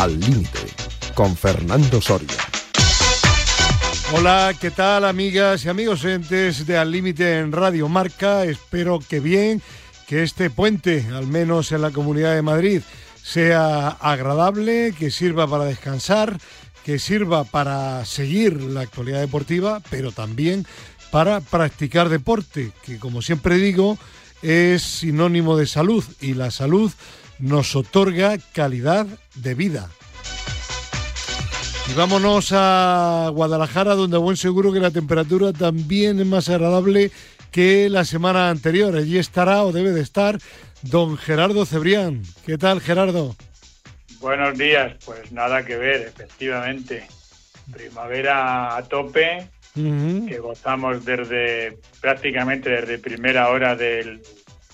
Al Límite, con Fernando Soria. Hola, ¿qué tal amigas y amigos entes de Al Límite en Radio Marca? Espero que bien, que este puente, al menos en la Comunidad de Madrid, sea agradable, que sirva para descansar, que sirva para seguir la actualidad deportiva, pero también para practicar deporte, que como siempre digo, es sinónimo de salud y la salud nos otorga calidad de vida. Y vámonos a Guadalajara, donde a buen seguro que la temperatura también es más agradable que la semana anterior. Allí estará o debe de estar don Gerardo Cebrián. ¿Qué tal, Gerardo? Buenos días, pues nada que ver, efectivamente. Primavera a tope, que gozamos desde prácticamente desde primera hora del,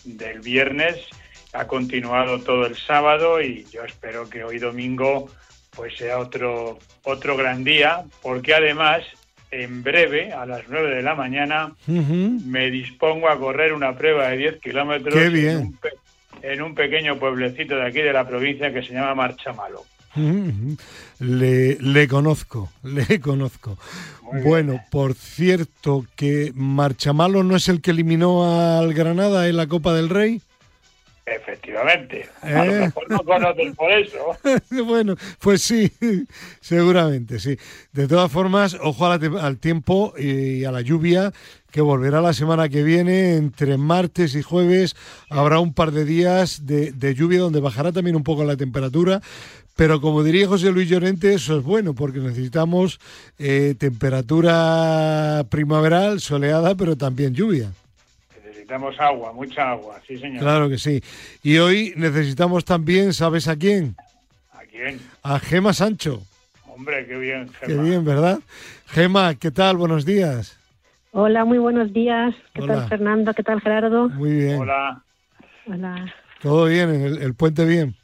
del viernes. Ha continuado todo el sábado y yo espero que hoy domingo pues sea otro, otro gran día, porque además en breve, a las 9 de la mañana, me dispongo a correr una prueba de 10 kilómetros En, un en un pequeño pueblecito de aquí de la provincia que se llama Marchamalo. Le, le conozco, le conozco. bueno, por cierto, que Marchamalo no es el que eliminó al Granada en la Copa del Rey. Efectivamente. A lo ¿Eh? mejor no conocen por eso. bueno, pues sí, seguramente, sí. De todas formas, ojo al tiempo y a la lluvia, que volverá la semana que viene. Entre martes y jueves habrá un par de días de, lluvia donde bajará también un poco la temperatura. Pero como diría José Luis Llorente, eso es bueno porque necesitamos eh, temperatura primaveral, soleada, pero también lluvia necesitamos agua, mucha agua, sí señor. Claro que sí. Y hoy necesitamos también, ¿sabes a quién? ¿A quién? A Gema Sancho. Hombre, qué bien, Gema. Qué bien, ¿verdad? Gema, ¿qué tal? Buenos días. Hola, muy buenos días. ¿Qué tal, Fernando? ¿Qué tal, Gerardo? Muy bien. Hola. Hola. ¿Todo bien? ¿El, puente bien?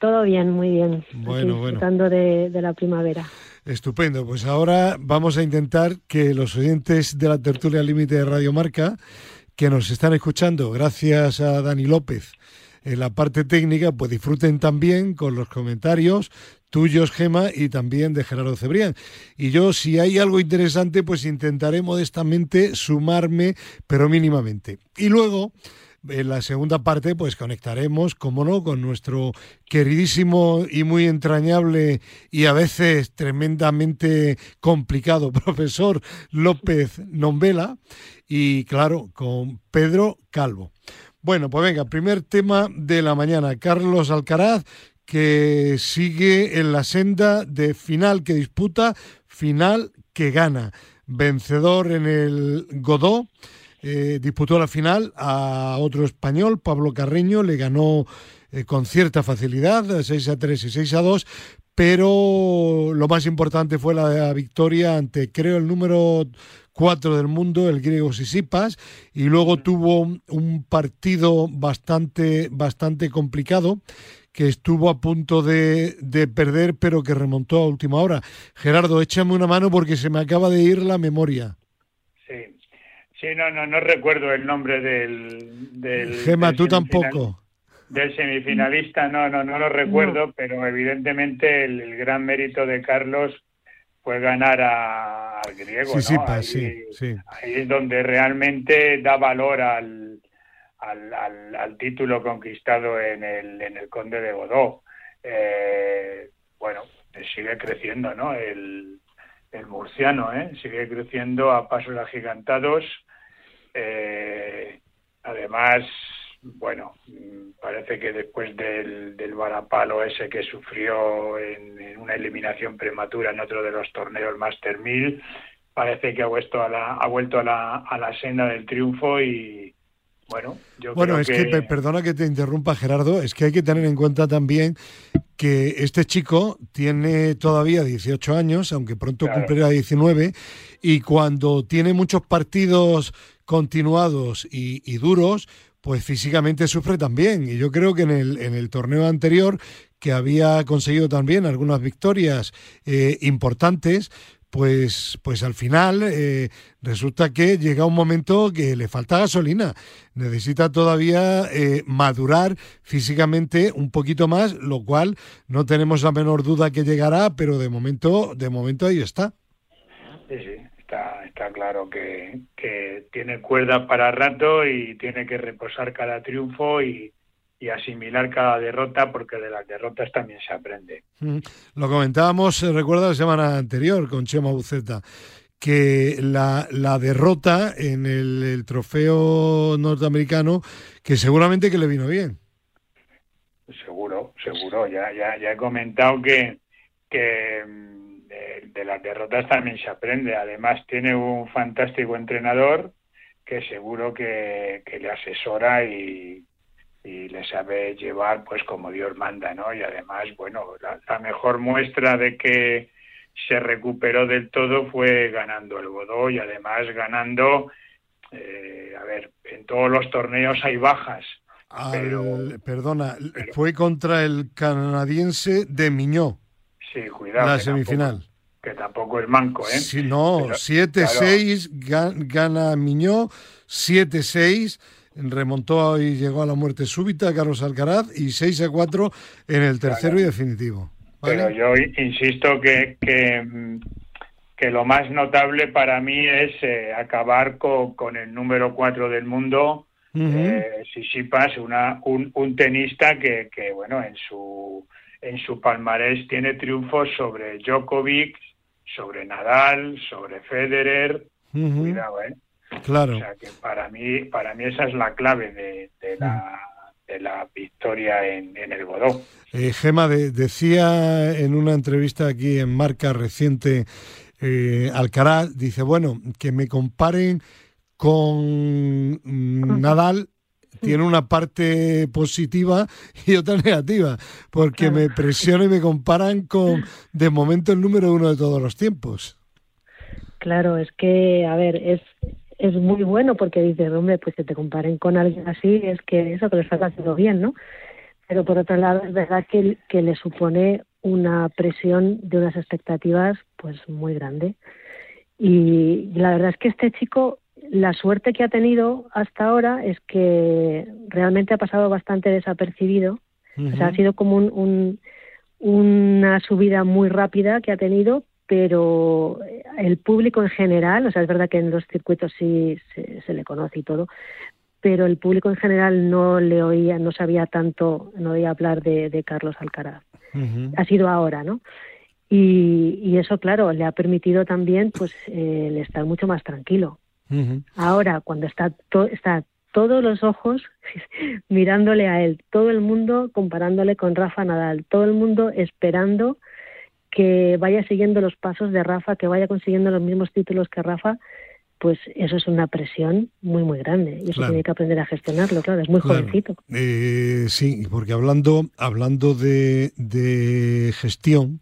Todo bien, muy bien. Bueno, disfrutando de, de la primavera. Estupendo. Pues ahora vamos a intentar que los oyentes de la tertulia límite de Radio Marca que nos están escuchando, gracias a Dani López en la parte técnica, pues disfruten también con los comentarios tuyos, Gema, y también de Gerardo Cebrián. Y yo, si hay algo interesante, pues intentaré modestamente sumarme, pero mínimamente. Y luego, en la segunda parte, pues conectaremos, como no, con nuestro queridísimo y muy entrañable y a veces tremendamente complicado profesor López Nombela y, claro, con Pedro Calvo. Bueno, pues venga, primer tema de la mañana. Carlos Alcaraz, que sigue en la senda de final que disputa, final que gana. Vencedor en el Godó eh, disputó la final a otro español, Pablo Carreño, le ganó eh, con cierta facilidad, 6 a 3 y 6 a 2, pero lo más importante fue la victoria ante, creo, el número 4 del mundo, el griego Sisipas, y luego tuvo un partido bastante, bastante complicado que estuvo a punto de, de, perder, pero que remontó a última hora. Gerardo, échame una mano porque se me acaba de ir la memoria. Sí, no, no, no recuerdo el nombre del... del Gema, tú tampoco. Del semifinalista, no, no, no lo recuerdo, pero evidentemente el, gran mérito de Carlos fue ganar al griego, sí, ¿no? Sí, ahí, sí, ahí es donde realmente da valor al, al, al, título conquistado en el, en el Conde de Godó. Eh, bueno, sigue creciendo, ¿no? El, el murciano, ¿eh? Sigue creciendo a pasos agigantados eh, además, bueno, parece que después del, del varapalo ese que sufrió en, una eliminación prematura en otro de los torneos Master 1000, parece que ha vuelto a la, ha vuelto a la, a la senda del triunfo y, bueno, yo bueno, es que... perdona que te interrumpa, Gerardo, es que hay que tener en cuenta también que este chico tiene todavía 18 años, aunque pronto cumplirá 19, y cuando tiene muchos partidos continuados y, duros, pues físicamente sufre también. Y yo creo que en el, en el torneo anterior, que había conseguido también algunas victorias eh, importantes, pues, pues al final eh, resulta que llega un momento que le falta gasolina. Necesita todavía eh, madurar físicamente un poquito más, lo cual no tenemos la menor duda que llegará, pero de momento, de momento ahí está. Sí, sí, está, está claro que, que tiene cuerda para rato y tiene que reposar cada triunfo y, y asimilar cada derrota porque de las derrotas también se aprende. Lo comentábamos, eh, recuerda la semana anterior con Chema Buceta, que la, la derrota en el, trofeo norteamericano, que seguramente que le vino bien. Seguro, seguro. Ya, ya, ya he comentado que, que mm, de, de las derrotas también se aprende. Además tiene un fantástico entrenador que seguro que, que le asesora y, y le sabe llevar pues como Dios manda, ¿no? Y además, bueno, la, mejor muestra de que se recuperó del todo fue ganando el Godó y además ganando, eh, a ver, en todos los torneos hay bajas. perdona, fue contra el canadiense de Miñó. Sí, cuidado. La semifinal. que tampoco es manco, ¿eh? Sí, no, 7-6 gana Miñó, 7-6 remontó y llegó a la muerte súbita Carlos Alcaraz y 6 a 4 en el tercero y definitivo. Pero yo insisto que, que, lo más notable para mí es eh, acabar con, el número 4 del mundo, uh Sisipas, una, un, un tenista que, que, bueno, en su, en su palmarés tiene triunfos sobre Djokovic, sobre Nadal, sobre Federer. Cuidado, ¿eh? Claro. O sea que para mí, para mí esa es la clave de, la, de la victoria en, el Godó. Eh, Gema decía en una entrevista aquí en Marca reciente eh, Alcaraz, dice, bueno, que me comparen con Nadal tiene una parte positiva y otra negativa, porque me presionan y me comparan con, de momento, el número uno de todos los tiempos. Claro, es que, a ver, es es muy bueno porque dices, hombre, pues que te comparen con alguien así, es que eso, que lo estás haciendo bien, ¿no? Pero por otro lado, es verdad que, que le supone una presión de unas expectativas pues muy grande. Y la verdad es que este chico, la suerte que ha tenido hasta ahora es que realmente ha pasado bastante desapercibido. O sea, ha sido como un, una subida muy rápida que ha tenido, pero el público en general, o sea, es verdad que en los circuitos sí se, le conoce y todo, pero el público en general no le oía, no sabía tanto, no oía hablar de, Carlos Alcaraz. Ha sido ahora, ¿no? Y, eso, claro, le ha permitido también, pues, el estar mucho más tranquilo. Ahora, cuando está, está todos los ojos mirándole a él, todo el mundo comparándole con Rafa Nadal, todo el mundo esperando que vaya siguiendo los pasos de Rafa, que vaya consiguiendo los mismos títulos que Rafa, pues eso es una presión muy, muy grande. Y eso tiene que aprender a gestionarlo, claro, es muy jovencito. Eh, sí, porque hablando, hablando de, de gestión,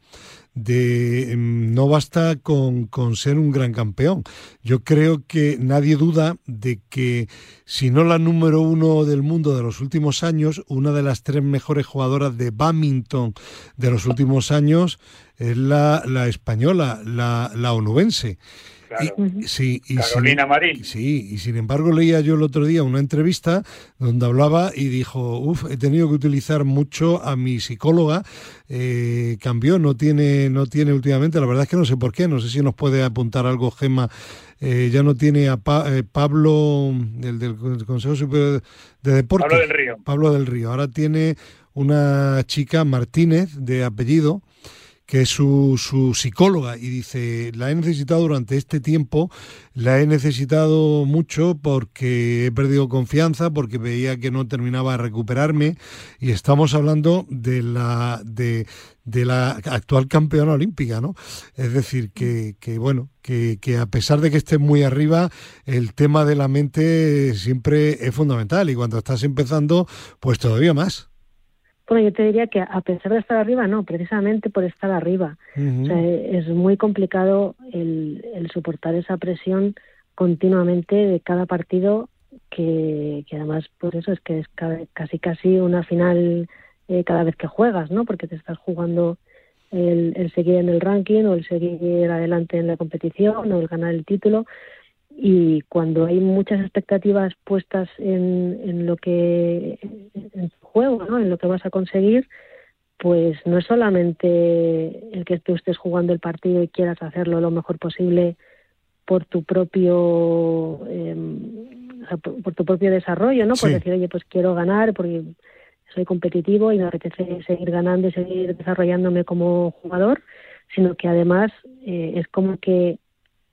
de em, no basta con, con, ser un gran campeón. Yo creo que nadie duda de que si no la número uno del mundo de los últimos años, una de las tres mejores jugadoras de badminton de los últimos años es la, la española, la, la onubense. Y, sí, y Carolina sin, Marín. Sí, y sin embargo leía yo el otro día una entrevista donde hablaba y dijo, uff, he tenido que utilizar mucho a mi psicóloga, eh, cambió, no tiene, no tiene últimamente, la verdad es que no sé por qué, no sé si nos puede apuntar algo, Gema, eh, ya no tiene a eh, Pablo, el del Consejo Superior de Deportes. Pablo del Río. Pablo del Río, ahora tiene una chica Martínez de apellido, que es su, su, psicóloga, y dice, la he necesitado durante este tiempo, la he necesitado mucho porque he perdido confianza, porque veía que no terminaba de recuperarme, y estamos hablando de la, de, de la actual campeona olímpica, ¿no? Es decir, que, que bueno, que, que, a pesar de que esté muy arriba, el tema de la mente siempre es fundamental, y cuando estás empezando, pues todavía más. Bueno, yo te diría que a pesar de estar arriba, no, precisamente por estar arriba. o sea, es muy complicado el, el, soportar esa presión continuamente de cada partido que, que además, por pues eso es que es casi casi una final eh, cada vez que juegas, ¿no? Porque te estás jugando el, seguir en el ranking o el seguir adelante en la competición o el ganar el título. Y cuando hay muchas expectativas puestas en, en lo que en tu juego, ¿no? en lo que vas a conseguir, pues no es solamente el que tú estés jugando el partido y quieras hacerlo lo mejor posible por tu propio em, por, tu propio desarrollo, ¿no? Por decir, oye, pues quiero ganar porque soy competitivo y me apetece seguir ganando y seguir desarrollándome como jugador, sino que además eh, es como que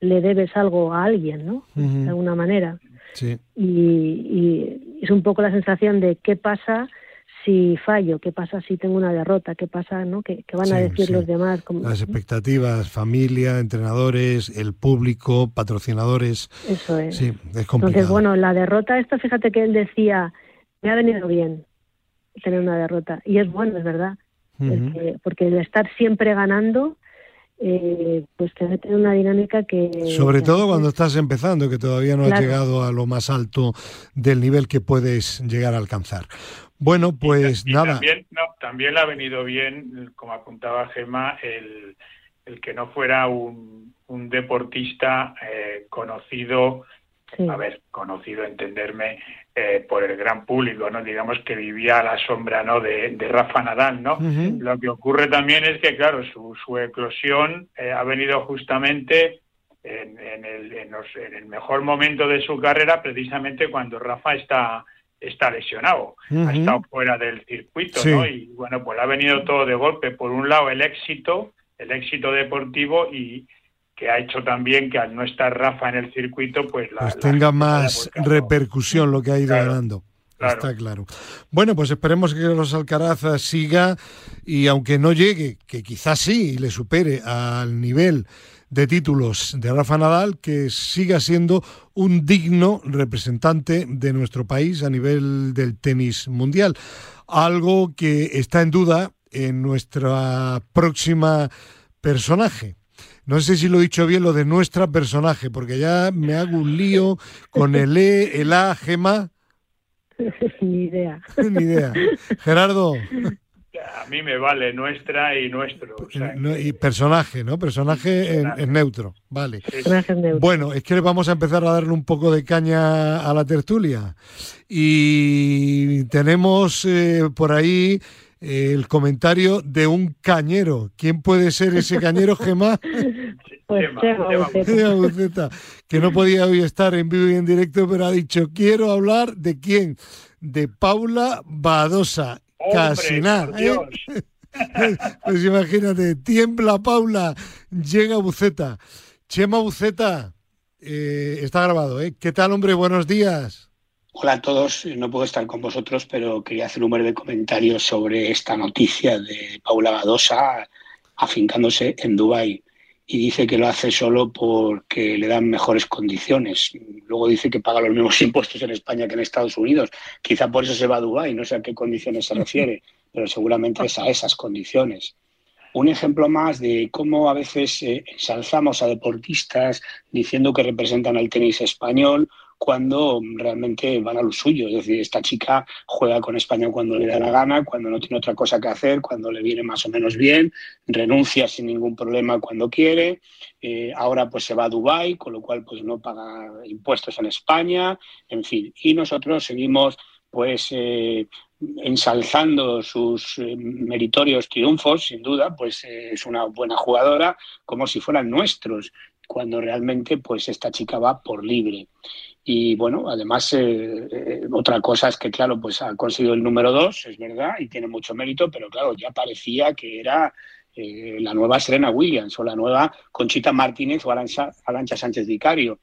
le debes algo a alguien, ¿no? De alguna manera. Sí. Y, y, es un poco la sensación de qué pasa si fallo, qué pasa si tengo una derrota, qué pasa, ¿no? ¿Qué, van a decir los demás? Las expectativas, familia, entrenadores, el público, patrocinadores. Eso es. Sí, es complicado. Entonces, bueno, la derrota, esto fíjate que él decía, me ha venido bien tener una derrota. Y es bueno, es verdad. porque el estar siempre ganando, eh, pues te mete en una dinámica que... Sobre todo cuando estás empezando, que todavía no has llegado a lo más alto del nivel que puedes llegar a alcanzar. Bueno, pues nada. También, no, también le ha venido bien, como apuntaba Gemma, el, el que no fuera un, un deportista eh, conocido, a ver, conocido, entenderme, eh, por el gran público, ¿no? Digamos que vivía a la sombra, ¿no? De, Rafa Nadal, ¿no? Lo que ocurre también es que, claro, su, su eclosión eh, ha venido justamente en, en, el, en, en, el, mejor momento de su carrera, precisamente cuando Rafa está está lesionado, ha estado fuera del circuito, ¿no? Y bueno, pues ha venido todo de golpe. Por un lado, el éxito, el éxito deportivo y que ha hecho también que al no estar Rafa en el circuito, pues, la, pues tenga más repercusión lo que ha ido ganando. Está claro. Bueno, pues esperemos que los Alcaraz siga y aunque no llegue, que quizás sí, y le supere al nivel de títulos de Rafa Nadal, que siga siendo un digno representante de nuestro país a nivel del tenis mundial. Algo que está en duda en nuestra próxima personaje. No sé si lo he dicho bien lo de nuestra personaje, porque ya me hago un lío con el E, el A, Gema. Ni idea. Ni idea. Gerardo. A mí me vale nuestra y nuestro. y personaje, ¿no? Personaje en, neutro, vale. Bueno, es que vamos a empezar a darle un poco de caña a la tertulia. Y tenemos eh, por ahí eh, el comentario de un cañero. ¿Quién puede ser ese cañero, Gemma? Pues Chema Buceta, que no podía hoy estar en vivo y en directo, pero ha dicho, quiero hablar de quién, de Paula Badosa. Casi nada. ¿eh? pues imagínate, tiembla Paula, llega Buceta. Chema Buceta, eh, está grabado, ¿eh? ¿Qué tal, hombre? Buenos días. Hola a todos, no puedo estar con vosotros, pero quería hacer un breve comentario sobre esta noticia de Paula Badosa afincándose en Dubái y dice que lo hace solo porque le dan mejores condiciones. Luego dice que paga los mismos impuestos en España que en Estados Unidos. Quizá por eso se va a Dubái, no sé a qué condiciones se refiere, pero seguramente es a esas condiciones. Un ejemplo más de cómo a veces eh, ensalzamos a deportistas diciendo que representan al tenis español cuando realmente van a lo suyo. Es decir, esta chica juega con España cuando le da la gana, cuando no tiene otra cosa que hacer, cuando le viene más o menos bien, renuncia sin ningún problema cuando quiere. Eh, ahora pues se va a Dubái, con lo cual pues no paga impuestos en España, en fin. Y nosotros seguimos pues eh, ensalzando sus eh, meritorios triunfos, sin duda, pues es una buena jugadora, como si fueran nuestros, cuando realmente pues esta chica va por libre. Y bueno, además, eh, eh, otra cosa es que, claro, pues ha conseguido el número dos, es verdad, y tiene mucho mérito, pero claro, ya parecía que era eh, la nueva Serena Williams o la nueva Conchita Martínez o Arancha, Sánchez Vicario.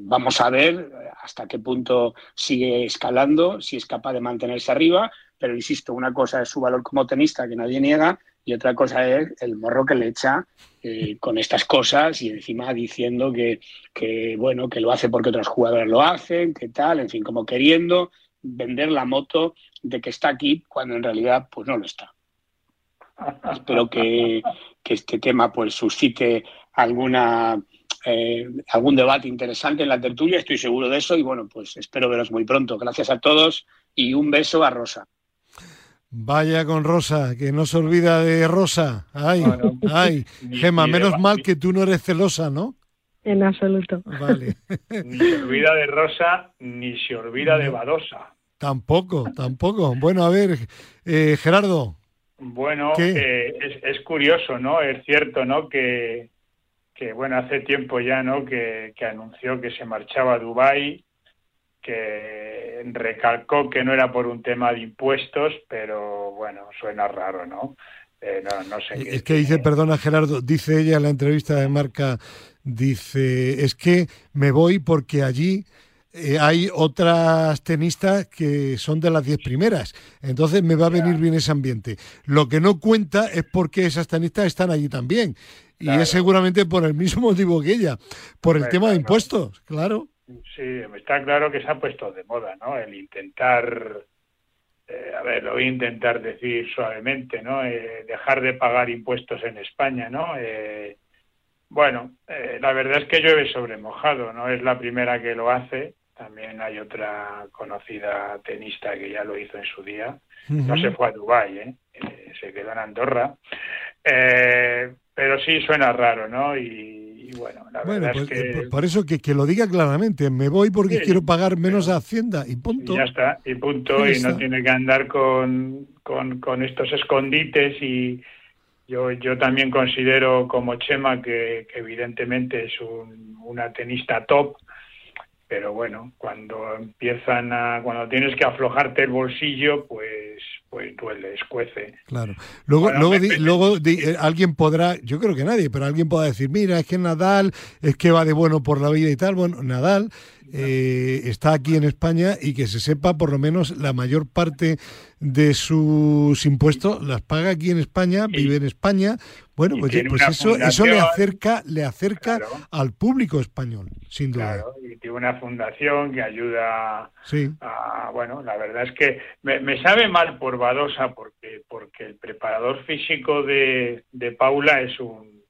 vamos a ver hasta qué punto sigue escalando, si es capaz de mantenerse arriba, pero insisto, una cosa es su valor como tenista que nadie niega y otra cosa es el morro que le echa eh, con estas cosas y encima diciendo que, que, bueno, que lo hace porque otros jugadores lo hacen, que tal, en fin, como queriendo vender la moto de que está aquí cuando en realidad pues no lo está. Espero que, que este tema pues suscite alguna eh, algún debate interesante en la tertulia, estoy seguro de eso y bueno, pues espero veros muy pronto. Gracias a todos y un beso a Rosa. Vaya con Rosa, que no se olvida de Rosa. Ay, ay. Gema, menos mal que tú no eres celosa, ¿no? En absoluto. Vale. Ni se olvida de Rosa, ni se olvida de Badosa. Tampoco, tampoco. Bueno, a ver, eh, Gerardo. Bueno, eh, es, es, curioso, ¿no? Es cierto, ¿no? Que, que bueno, hace tiempo ya, ¿no? Que, que anunció que se marchaba a Dubái que recalcó que no era por un tema de impuestos, pero bueno, suena raro, ¿no? Eh, no, sé. Es que dice, perdona Gerardo, dice ella en la entrevista de Marca, dice, es que me voy porque allí eh, hay otras tenistas que son de las diez primeras, entonces me va a venir bien ese ambiente. Lo que no cuenta es porque esas tenistas están allí también, y es seguramente por el mismo motivo que ella, por el tema de impuestos, claro. Sí, está claro que se ha puesto de moda, ¿no? El intentar, eh, a ver, lo voy a intentar decir suavemente, ¿no? Eh, dejar de pagar impuestos en España, ¿no? Eh, bueno, la verdad es que llueve sobre mojado, no es la primera que lo hace. También hay otra conocida tenista que ya lo hizo en su día. No se fue a Dubái, ¿eh? se quedó en Andorra. Pero sí suena raro, ¿no? Y, bueno, la verdad es pues, que... Eh, por eso que, que, lo diga claramente, me voy porque quiero pagar menos a Hacienda y punto. Y ya está, y punto, y, no tiene que andar con, con, estos escondites y yo, yo también considero como Chema que, evidentemente es un, una tenista top, pero bueno, cuando empiezan a, cuando tienes que aflojarte el bolsillo, pues pues duele, escuece. Claro. Luego, luego, luego eh, alguien podrá, yo creo que nadie, pero alguien podrá decir, mira, es que Nadal es que va de bueno por la vida y tal. Bueno, Nadal eh, está aquí en España y que se sepa por lo menos la mayor parte de sus impuestos las paga aquí en España, vive en España. Bueno, pues, pues eso, eso le acerca, le acerca al público español, sin duda. Claro, y tiene una fundación que ayuda sí. a, bueno, la verdad es que me, me sabe mal por Porque, porque el preparador físico de, de Paula es un,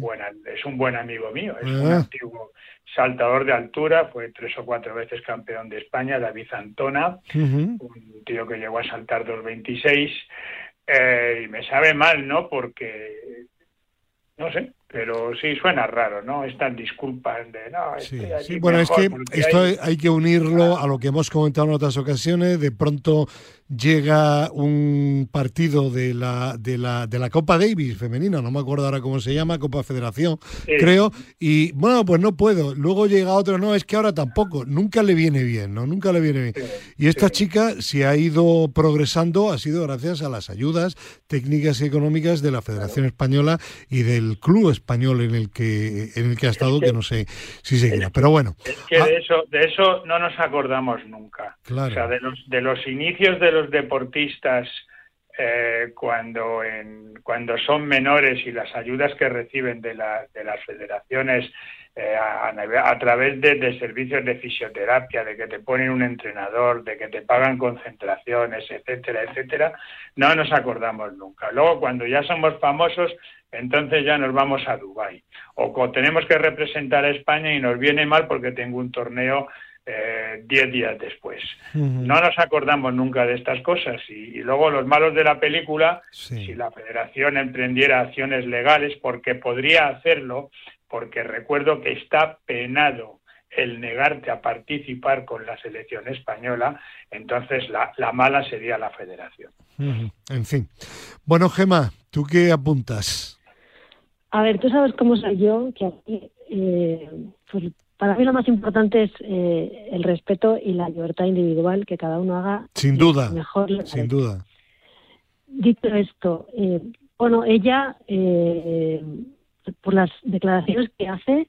buen, es un buen amigo mío, es un ah. antiguo saltador de altura, fue tres o cuatro veces campeón de España, David Antona, un tío que llegó a saltar 2.26, eh, y me sabe mal, ¿no? Porque, no sé, pero sí suena raro, ¿no? Estas disculpas de no. Sí, sí. bueno, es que esto hay... que unirlo a lo que hemos comentado en otras ocasiones. De pronto llega un partido de la, de la, de la Copa Davis femenina, no me acuerdo ahora cómo se llama, Copa Federación, creo, y bueno, pues no puedo. Luego llega otro, no, es que ahora tampoco, nunca le viene bien, ¿no? Nunca le viene bien. y esta chica, si ha ido progresando, ha sido gracias a las ayudas técnicas y económicas de la Federación Española y del Club Español en el que, en el que ha estado, que, no sé si seguirá, pero bueno. Es que ah de, eso, de eso no nos acordamos nunca. Claro. O sea, de los, de los inicios de los deportistas eh, cuando, en, cuando son menores y las ayudas que reciben de, la, de las federaciones eh, a, a, través de, de, servicios de fisioterapia, de que te ponen un entrenador, de que te pagan concentraciones, etcétera, etcétera, no nos acordamos nunca. Luego, cuando ya somos famosos, entonces ya nos vamos a Dubái. O tenemos que representar a España y nos viene mal porque tengo un torneo eh, diez días después. No nos acordamos nunca de estas cosas y, luego los malos de la película, si la federación emprendiera acciones legales, porque podría hacerlo, porque recuerdo que está penado el negarte a participar con la selección española, entonces la, la mala sería la federación. En fin. Bueno, Gema, ¿tú qué apuntas? A ver, tú sabes cómo soy yo, que aquí, eh, pues para mí lo más importante es eh, el respeto y la libertad individual que cada uno haga sin duda mejor sin duda. Dicho esto eh, bueno ella eh, por las declaraciones que hace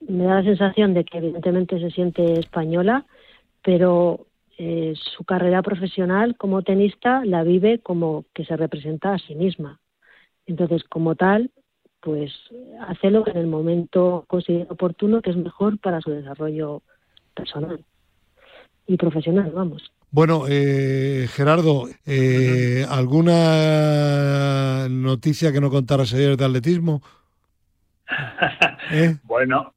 me da la sensación de que evidentemente se siente española pero su carrera profesional como tenista la vive como que se representa a sí misma. Entonces como tal pues hacerlo en el momento considere oportuno que es mejor para su desarrollo personal y profesional, vamos. Bueno, eh, Gerardo, eh, ¿alguna noticia que no contaras ayer de atletismo? ¿Eh? bueno,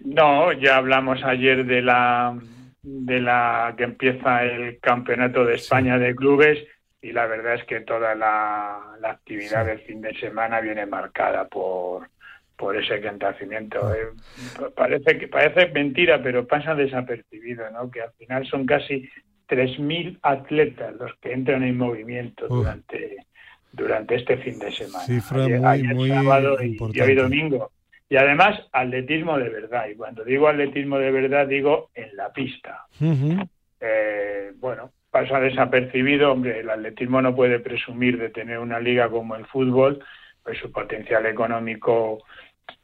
no, ya hablamos ayer de la de la que empieza el campeonato de España de clubes y la verdad es que toda la, actividad del fin de semana viene marcada por por ese acontecimiento. Ah. Eh, parece que parece mentira, pero pasa desapercibido, ¿no? Que al final son casi 3.000 atletas los que entran en movimiento durante durante este fin de semana. Cifra muy, sábado y, hoy domingo. Y además, atletismo de verdad. Y cuando digo atletismo de verdad, digo en la pista. Eh, bueno, pasa desapercibido. Hombre, el atletismo no puede presumir de tener una liga como el fútbol, pues su potencial económico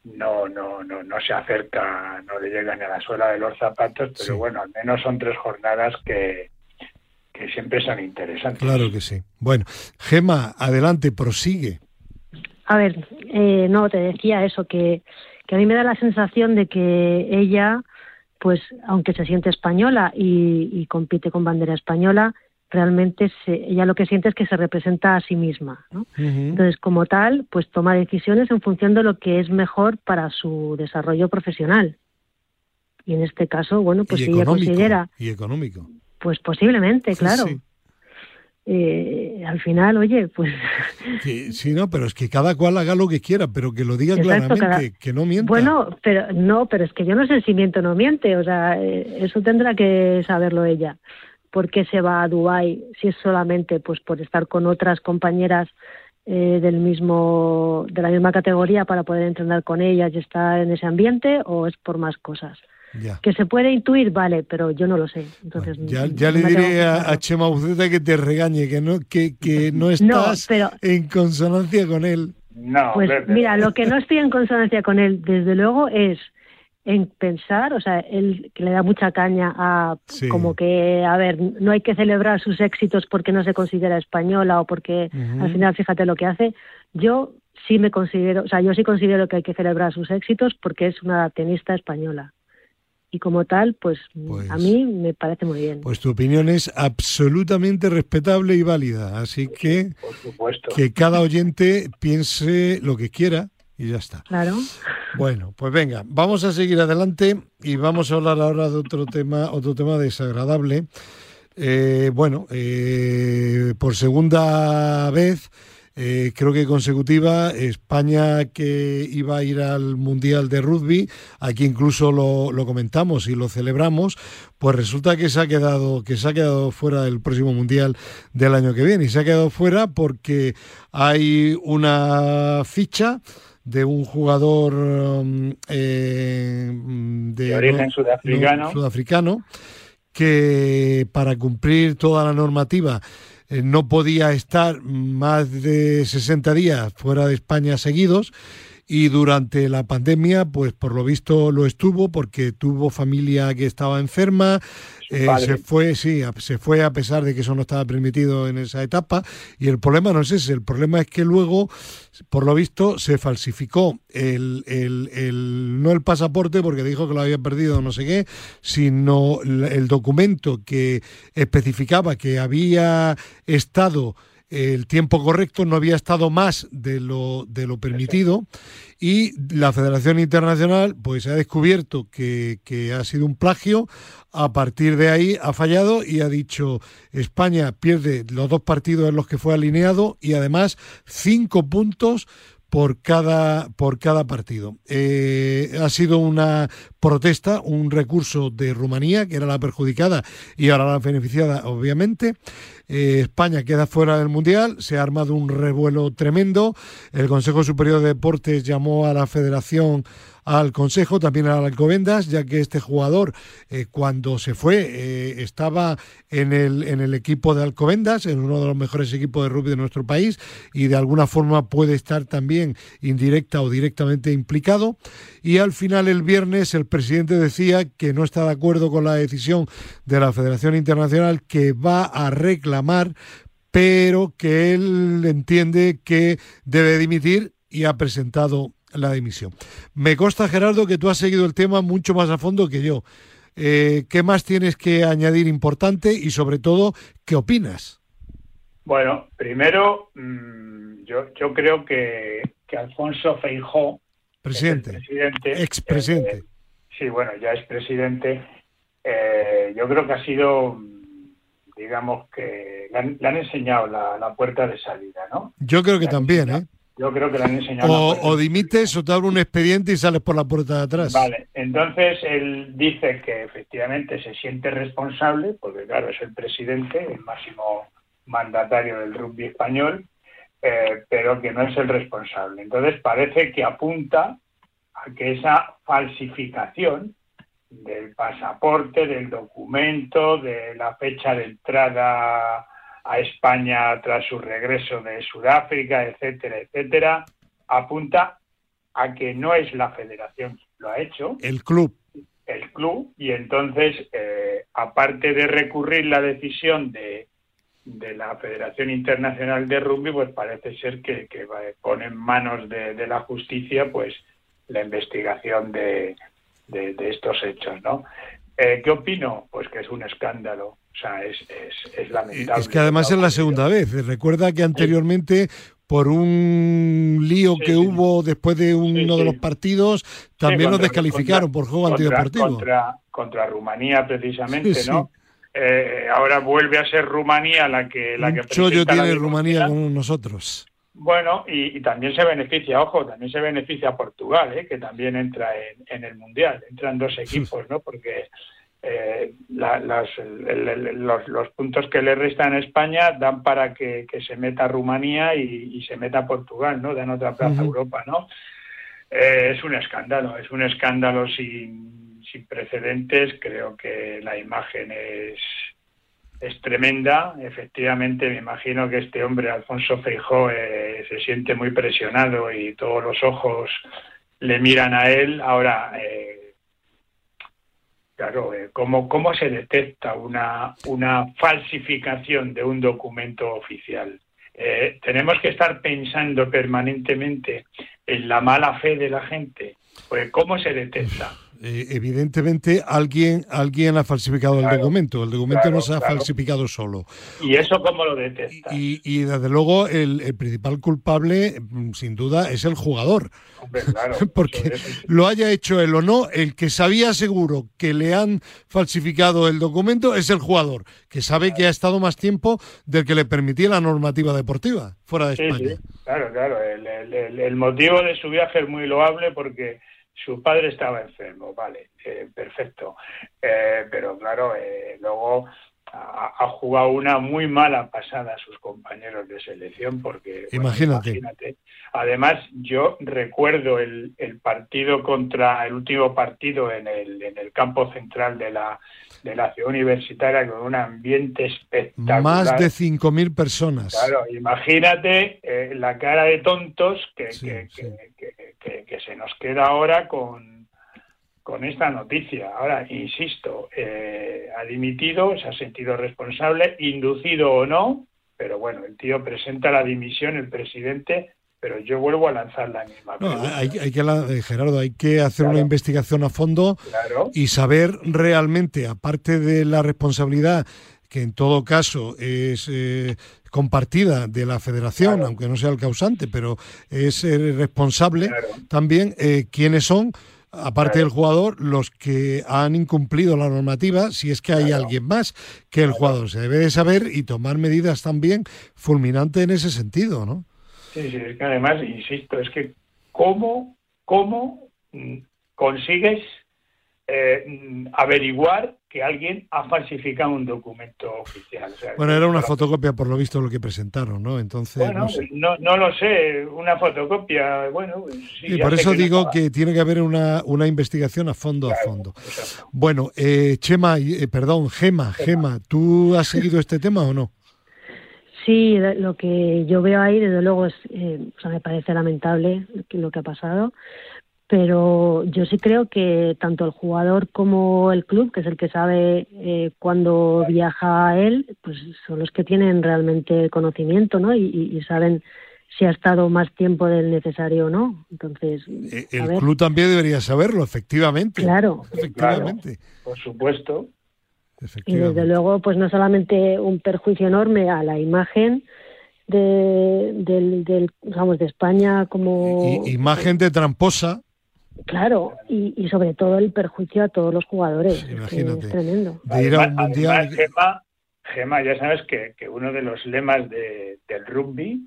no, no, no, no se acerca, no le llega ni a la suela de los zapatos, pero bueno, al menos son tres jornadas que, que siempre son interesantes. Claro que sí. Bueno, Gema, adelante, prosigue. A ver, eh, no, te decía eso, que, que a mí me da la sensación de que ella, pues aunque se siente española y, compite con bandera española, realmente ella lo que siente es que se representa a sí misma. ¿no? Entonces, como tal, pues toma decisiones en función de lo que es mejor para su desarrollo profesional. Y en este caso, bueno, pues si ella considera... Y económico. Pues posiblemente, claro. Eh, al final, oye, pues... Sí, no, pero es que cada cual haga lo que quiera, pero que lo diga claramente, que no mienta. Bueno, pero no, pero es que yo no sé si miente o no miente, o sea, eh, eso tendrá que saberlo ella. ¿Por qué se va a Dubái si es solamente pues por estar con otras compañeras eh, del mismo de la misma categoría para poder entrenar con ellas y estar en ese ambiente o es por más cosas? Que se puede intuir, vale, pero yo no lo sé. Entonces, ya, le diré a, Chema Buceta que te regañe, que no, que, que no estás en consonancia con él. No, pues mira, lo que no estoy en consonancia con él, desde luego, es en pensar, o sea, él que le da mucha caña a como que, a ver, no hay que celebrar sus éxitos porque no se considera española o porque al final fíjate lo que hace. Yo sí me considero, o sea, yo sí considero que hay que celebrar sus éxitos porque es una tenista española y como tal, pues, a pues mí me parece muy bien. Pues tu opinión es absolutamente respetable y válida, así que que cada oyente piense lo que quiera y ya está. Claro. Bueno, pues venga, vamos a seguir adelante y vamos a hablar ahora de otro tema, otro tema desagradable. Eh, bueno, eh, por segunda vez eh, creo que consecutiva, España que iba a ir al Mundial de Rugby, aquí incluso lo, comentamos y lo celebramos, pues resulta que se ha quedado, que se ha quedado fuera del próximo Mundial del año que viene. Y se ha quedado fuera porque hay una ficha de un jugador um, eh, de, origen sudafricano. sudafricano que para cumplir toda la normativa eh, no podía estar más de 60 días fuera de España seguidos y durante la pandemia, pues por lo visto lo estuvo porque tuvo familia que estaba enferma, eh, se fue, sí, se fue a pesar de que eso no estaba permitido en esa etapa. Y el problema no es ese, el problema es que luego, por lo visto, se falsificó el, el, el no el pasaporte porque dijo que lo había perdido no sé qué, sino el documento que especificaba que había estado el tiempo correcto, no había estado más de lo, de lo permitido y la Federación Internacional pues ha descubierto que, que ha sido un plagio, a partir de ahí ha fallado y ha dicho España pierde los dos partidos en los que fue alineado y además cinco puntos por cada, por cada partido. Eh, ha sido una protesta, un recurso de Rumanía, que era la perjudicada y ahora la beneficiada, obviamente. Eh, España queda fuera del Mundial, se ha armado un revuelo tremendo. El Consejo Superior de Deportes llamó a la Federación al Consejo, también a Alcobendas, ya que este jugador eh, cuando se fue eh, estaba en el, en el equipo de Alcobendas, en uno de los mejores equipos de rugby de nuestro país y de alguna forma puede estar también indirecta o directamente implicado. Y al final el viernes el presidente decía que no está de acuerdo con la decisión de la Federación Internacional que va a reclamar pero que él entiende que debe dimitir y ha presentado la dimisión. Me consta, Gerardo, que tú has seguido el tema mucho más a fondo que yo. Eh, ¿Qué más tienes que añadir importante y sobre todo, qué opinas? Bueno, primero, mm, yo, yo creo que, Alfonso Feijó, presidente, presidente expresidente, eh, sí, bueno, ya es presidente, eh, yo creo que ha sido, digamos que le han, enseñado la, puerta de salida, ¿no? Yo creo que también, ¿eh? Yo creo que le han enseñado. O, o dimites o te abre un expediente y sales por la puerta de atrás. Vale, entonces él dice que efectivamente se siente responsable, porque claro, es el presidente, el máximo mandatario del rugby español, eh, pero que no es el responsable. Entonces parece que apunta a que esa falsificación del pasaporte, del documento, de la fecha de entrada a España tras su regreso de Sudáfrica, etcétera, etcétera, apunta a que no es la federación quien lo ha hecho. El club. El club, y entonces, eh, aparte de recurrir la decisión de, de la Federación Internacional de Rugby, pues parece ser que, pone en manos de, la justicia pues la investigación de, de, estos hechos, ¿no? Eh, ¿Qué opino? Pues que es un escándalo. O sea, es, es, lamentable. Es que además es la segunda vez. Recuerda que anteriormente, por un lío que hubo después de uno de los partidos, también nos descalificaron por juego antideportivo. Contra, contra Rumanía, precisamente, ¿no? Eh, ahora vuelve a ser Rumanía la que la que Chollo tiene Rumanía con nosotros. Bueno, y, también se beneficia, ojo, también se beneficia Portugal, ¿eh? que también entra en, el Mundial. Entran dos equipos, ¿no? Porque eh, los, puntos que le restan a España dan para que, se meta Rumanía y, se meta Portugal, ¿no? Dan otra plaza a Europa, ¿no? Eh, es un escándalo, es un escándalo sin, sin precedentes. Creo que la imagen es, es tremenda. Efectivamente, me imagino que este hombre, Alfonso Feijó, eh, se siente muy presionado y todos los ojos le miran a él. Ahora, eh, claro, eh, ¿cómo, ¿cómo se detecta una, una falsificación de un documento oficial? tenemos que estar pensando permanentemente en la mala fe de la gente. Pues, ¿cómo se detecta? Eh, evidentemente alguien alguien ha falsificado el documento. El documento no se ha falsificado solo. ¿Y eso cómo lo detecta? Y, desde luego el, principal culpable, mm, sin duda, es el jugador. Porque lo haya hecho él o no, el que sabía seguro que le han falsificado el documento es el jugador, que sabe que ha estado más tiempo del que le permitía la normativa deportiva fuera de España. Claro, claro. el motivo de su viaje es muy loable porque su padre estaba enfermo, vale, eh, perfecto. Eh, pero claro, eh, luego ha, jugado una muy mala pasada a sus compañeros de selección porque imagínate. además yo recuerdo el, el, partido contra el último partido en el, en el campo central de la de la ciudad universitaria con un ambiente espectacular más de 5.000 personas claro imagínate la cara de tontos que, que, que, se nos queda ahora con, con esta noticia. Ahora, insisto, eh, ha dimitido, se ha sentido responsable, inducido o no, pero bueno, el tío presenta la dimisión, el presidente, pero yo vuelvo a lanzar la misma. No, hay, hay, que, eh, Gerardo, hay que hacer una investigación a fondo y saber realmente, aparte de la responsabilidad que en todo caso es eh, compartida de la federación, aunque no sea el causante, pero es el responsable también eh, quiénes son, aparte del jugador, los que han incumplido la normativa, si es que hay alguien más que el jugador. Se debe de saber y tomar medidas también fulminantes en ese sentido, ¿no? Sí, sí, es que además, insisto, es que cómo, cómo mm, consigues eh, averiguar que alguien ha falsificado un documento oficial. bueno, era una fotocopia por lo visto lo que presentaron, ¿no? Entonces, bueno, no, no, lo sé, una fotocopia, bueno. Sí, por eso digo que tiene que haber una, una investigación a fondo, a fondo. Bueno, eh, Chema, eh, perdón, Gema, Gema, ¿tú has seguido este tema o no? Sí, lo que yo veo ahí, desde luego, es, o sea, me parece lamentable lo que ha pasado pero yo sí creo que tanto el jugador como el club, que es el que sabe eh, cuándo viaja él, pues son los que tienen realmente conocimiento, ¿no? Y, saben si ha estado más tiempo del necesario o no. Entonces, eh, el club también debería saberlo, efectivamente. Claro, efectivamente. por supuesto. Y desde luego, pues no solamente un perjuicio enorme a la imagen, de, del, del, de España como... imagen de tramposa Claro, y, sobre todo el perjuicio a todos los jugadores. imagínate. Es tremendo. De ir a un mundial. Gema, ya sabes que, uno de los lemas de, del rugby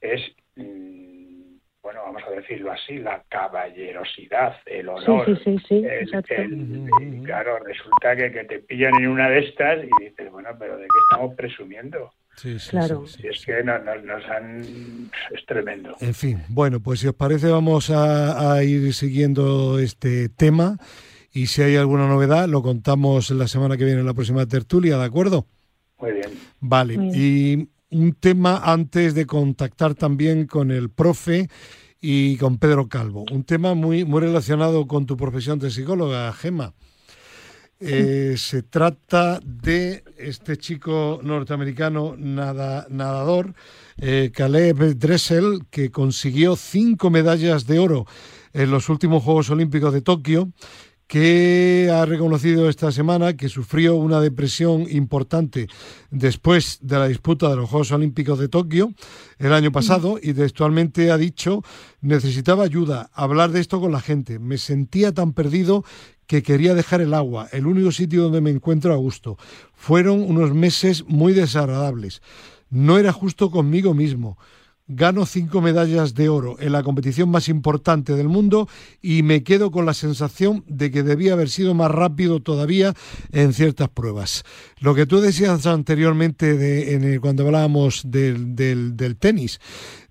es, mm, bueno, vamos a decirlo así, la caballerosidad, el honor. Sí, sí, sí, claro, resulta que, que te pillan en una de estas y dices, bueno, pero ¿de qué estamos presumiendo? Sí, sí, claro. es que nos han... es tremendo. En fin, bueno, pues si os parece vamos a, ir siguiendo este tema y si hay alguna novedad lo contamos la semana que viene en la próxima tertulia, ¿de acuerdo? Muy bien. Vale, y un tema antes de contactar también con el profe y con Pedro Calvo, un tema muy, muy relacionado con tu profesión de psicóloga, Gema. Eh, se trata de este chico norteamericano nadador, eh, Dressel, que consiguió cinco medallas de oro en los últimos Juegos Olímpicos de Tokio que ha reconocido esta semana que sufrió una depresión importante después de la disputa de los Juegos Olímpicos de Tokio el año pasado y textualmente ha dicho necesitaba ayuda, hablar de esto con la gente, me sentía tan perdido que quería dejar el agua, el único sitio donde me encuentro a gusto. Fueron unos meses muy desagradables. No era justo conmigo mismo gano cinco medallas de oro en la competición más importante del mundo y me quedo con la sensación de que debía haber sido más rápido todavía en ciertas pruebas. Lo que tú decías anteriormente de, cuando hablábamos del, del, tenis,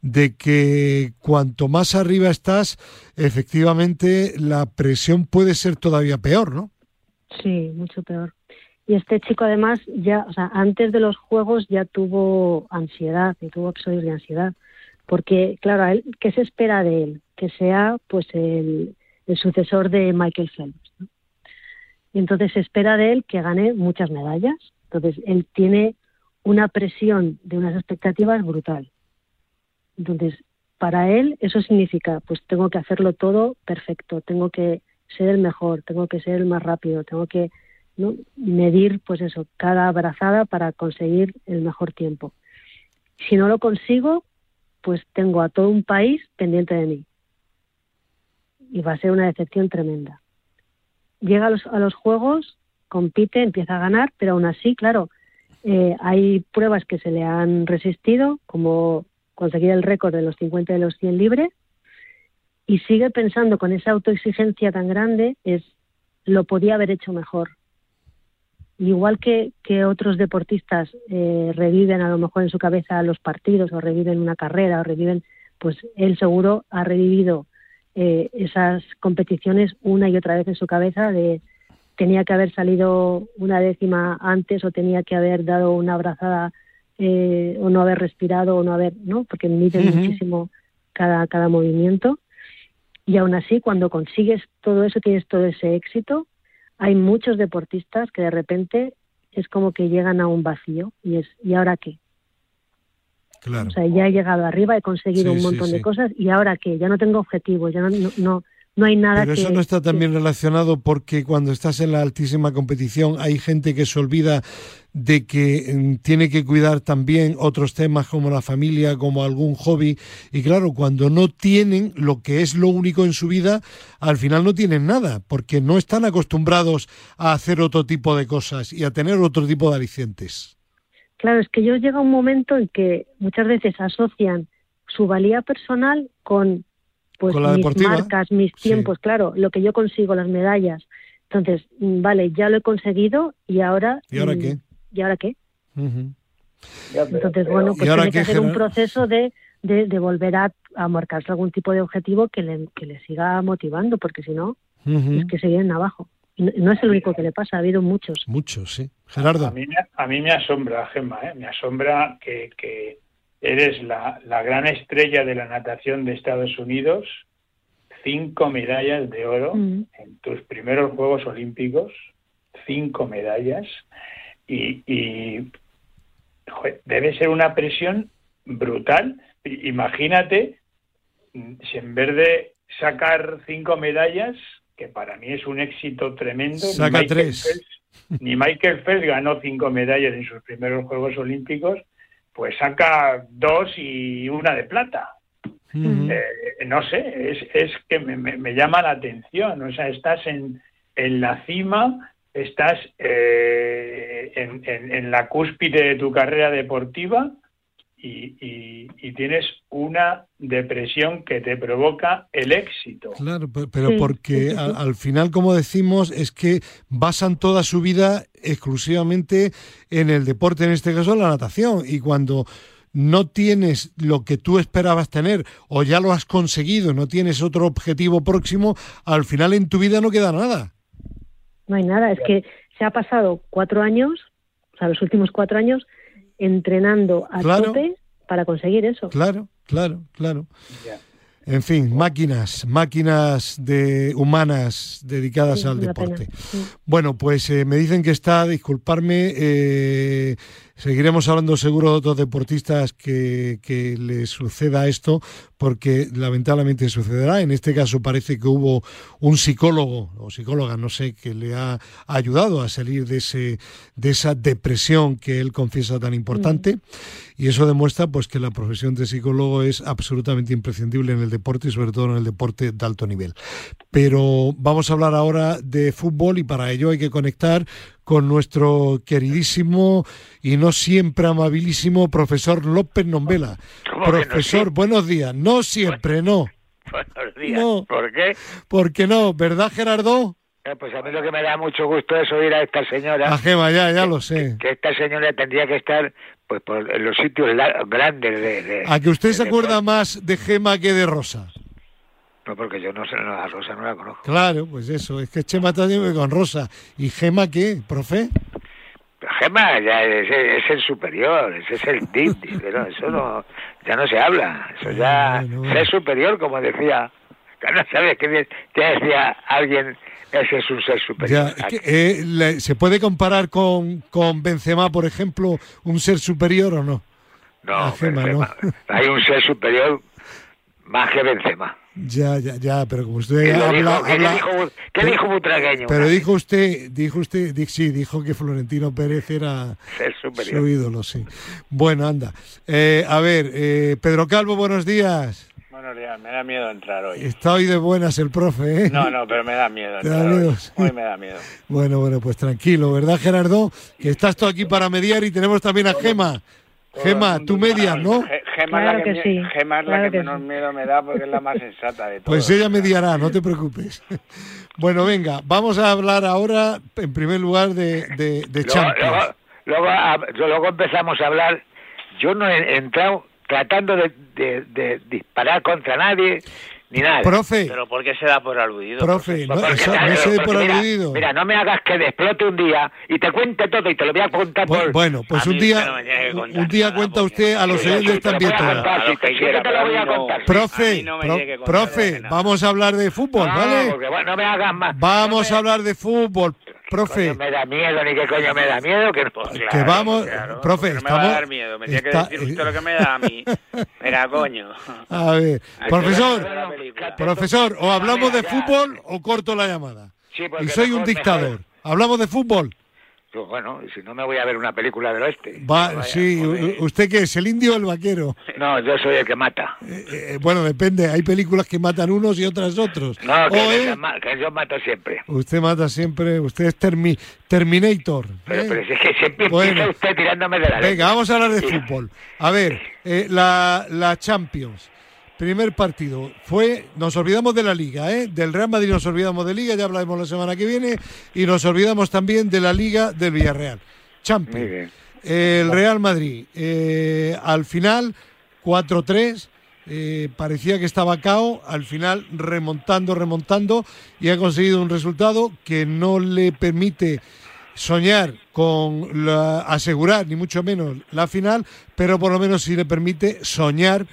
de que cuanto más arriba estás, efectivamente la presión puede ser todavía peor, ¿no? Sí, mucho peor. Y este chico además ya, o sea, antes de los juegos ya tuvo ansiedad, y tuvo episodios de ansiedad porque claro, ¿qué se espera de él? Que sea pues el, sucesor de Michael Phelps. Y entonces se espera de él que gane muchas medallas. Entonces él tiene una presión de unas expectativas brutal. Entonces, para él eso significa, pues tengo que hacerlo todo perfecto, tengo que ser el mejor, tengo que ser el más rápido, tengo que medir, pues eso, cada abrazada para conseguir el mejor tiempo. Si no lo consigo, pues tengo a todo un país pendiente de mí. Y va a ser una decepción tremenda. Llega a los, a los Juegos, compite, empieza a ganar, pero aún así, claro, eh, hay pruebas que se le han resistido, como conseguir el récord de los 50 y los 100 libres, y sigue pensando con esa autoexigencia tan grande, es lo podía haber hecho mejor, igual que, que otros deportistas eh, reviven a lo mejor en su cabeza los partidos o reviven una carrera o reviven, pues él seguro ha revivido eh, esas competiciones una y otra vez en su cabeza de tenía que haber salido una décima antes o tenía que haber dado una abrazada eh, o no haber respirado o no haber, ¿no? Porque mide muchísimo cada, cada movimiento. Y aún así, cuando consigues todo eso, tienes todo ese éxito, hay muchos deportistas que de repente es como que llegan a un vacío y es ¿y ahora qué? Claro. O sea, ya he llegado arriba, he conseguido un montón de cosas y ahora qué? Ya no tengo objetivos, ya no, no, no hay nada Pero eso no está también relacionado porque cuando estás en la altísima competición hay gente que se olvida de que mm, tiene que cuidar también otros temas como la familia, como algún hobby. Y claro, cuando no tienen lo que es lo único en su vida, al final no tienen nada, porque no están acostumbrados a hacer otro tipo de cosas y a tener otro tipo de alicientes. Claro, es que yo llega un momento en que muchas veces asocian su valía personal con pues mis marcas, mis tiempos, claro, lo que yo consigo, las medallas. Entonces, mm, vale, ya lo he conseguido y ahora... ¿Y ahora mm, qué? ¿Y ahora qué? Entonces, bueno, pues tiene que hacer un proceso de, de, volver a, a, marcarse algún tipo de objetivo que le, que le siga motivando, porque si no, es que se vienen abajo. No, es el único que le pasa, ha habido muchos. Muchos, sí. Gerardo. A mí, a mí me asombra, Gemma, ¿eh? me asombra que, que eres la, la, gran estrella de la natación de Estados Unidos, cinco medallas de oro mm. en tus primeros Juegos Olímpicos, cinco medallas, y, y debe ser una presión brutal. Imagínate si en vez de sacar cinco medallas, que para mí es un éxito tremendo, saca tres. ni Michael Phelps ganó cinco medallas en sus primeros Juegos Olímpicos, pues saca dos y una de plata. Eh, no sé, es, es que me, me, llama la atención. O sea, estás en, en la cima, estás eh, en, en, la cúspide de tu carrera deportiva y, y, tienes una depresión que te provoca el éxito. Claro, pero porque al, final, como decimos, es que basan toda su vida exclusivamente en el deporte, en este caso la natación, y cuando no tienes lo que tú esperabas tener o ya lo has conseguido, no tienes otro objetivo próximo, al final en tu vida no queda nada. No hay nada, es que se ha pasado cuatro años, o sea, los últimos cuatro años, entrenando a tope para conseguir eso. Claro, claro, claro. En fin, máquinas, máquinas de humanas dedicadas al deporte. Bueno, pues eh, me dicen que está, disculparme, eh, Seguiremos hablando seguro de otros deportistas que, que les suceda esto, porque lamentablemente sucederá. En este caso parece que hubo un psicólogo o psicóloga, no sé, que le ha ayudado a salir de, ese, de esa depresión que él confiesa tan importante. Mm. Y eso demuestra pues que la profesión de psicólogo es absolutamente imprescindible en el deporte y sobre todo en el deporte de alto nivel. Pero vamos a hablar ahora de fútbol y para ello hay que conectar con nuestro queridísimo y no siempre amabilísimo profesor López Nombela. Profesor, buenos días. No siempre, no. Buenos días. ¿Por qué? Porque no, ¿verdad, Gerardo? Eh, pues a mí lo que me da mucho gusto es oír a esta señora. A Gema, ya, ya lo sé. Que, esta señora tendría que estar pues por, los sitios grandes de, A que usted se acuerda más de Gema que de Rosa. No, porque yo no sé, no, a Rosa no la conozco. Claro, pues eso, es que Chema también con Rosa. ¿Y Gema qué, profe? Gema ya es, el superior, ese es el Dindi, pero eso no, ya no se habla, eso ya es superior, como decía, no sabes qué, decía alguien, ese es un ser superior. Eh, ¿Se puede comparar con, con Benzema, por ejemplo, un ser superior o no? No, Benzema, hay un ser superior más que Benzema. Ya, ya, ya, pero como usted habla, ¿Qué, dijo, Butragueño? Pero dijo usted, dijo usted, sí, dijo que Florentino Pérez era su ídolo, sí. Bueno, anda. Eh, a ver, eh, Pedro Calvo, buenos días. Buenos días, me da miedo entrar hoy. Está hoy de buenas el profe, ¿eh? No, no, pero me da miedo. ¿Te da miedo? Hoy. me da miedo. Bueno, bueno, pues tranquilo, ¿verdad, Gerardo? Que estás tú aquí para mediar y tenemos también a Gema. Gema, tú medias, ¿no? Gema la que, sí. Gema es la que, menos miedo me da porque es la más sensata de todas. Pues ella mediará, no te preocupes. Bueno, venga, vamos a hablar ahora, en primer lugar, de, de, de Champions. Luego, luego, empezamos a hablar. Yo no he entrado tratando de, de disparar contra nadie, ni nada. Profe. ¿Pero por qué se da por aludido? Profe, no, se da por aludido. Mira, no me hagas que explote un día y te cuente todo y te lo voy a contar por... Bueno, pues un día, un día cuenta usted a los oyentes también todo. Profe, profe, vamos a hablar de fútbol, ¿vale? no me hagas más. Vamos a hablar de fútbol. Profe. me da miedo, ni qué coño me da miedo. Que, que vamos, profe, no estamos... me va a dar miedo, me tiene que decir usted lo que me da a mí. Mira, coño. A ver, profesor, profesor, o hablamos de fútbol o corto la llamada. y soy un dictador. ¿Hablamos de fútbol? Pues bueno, si no me voy a ver una película del oeste. Va, sí, ¿usted qué es? ¿El indio o el vaquero? No, yo soy el que mata. Eh, eh, bueno, depende, hay películas que matan unos y otras otros. No, que, yo mato siempre. Usted mata siempre, usted es Terminator. Pero, ¿eh? es que siempre bueno, usted tirándome de la Venga, vamos a hablar de fútbol. A ver, la, la Champions. Primer partido fue, nos olvidamos de la Liga, ¿eh? del Real Madrid nos olvidamos de Liga, ya hablaremos la semana que viene, y nos olvidamos también de la Liga del Villarreal. Champions. El Real Madrid, eh, al final, 4-3, eh, parecía que estaba cao, al final remontando, remontando, y ha conseguido un resultado que no le permite soñar con la, asegurar, ni mucho menos, la final, pero por lo menos sí le permite soñar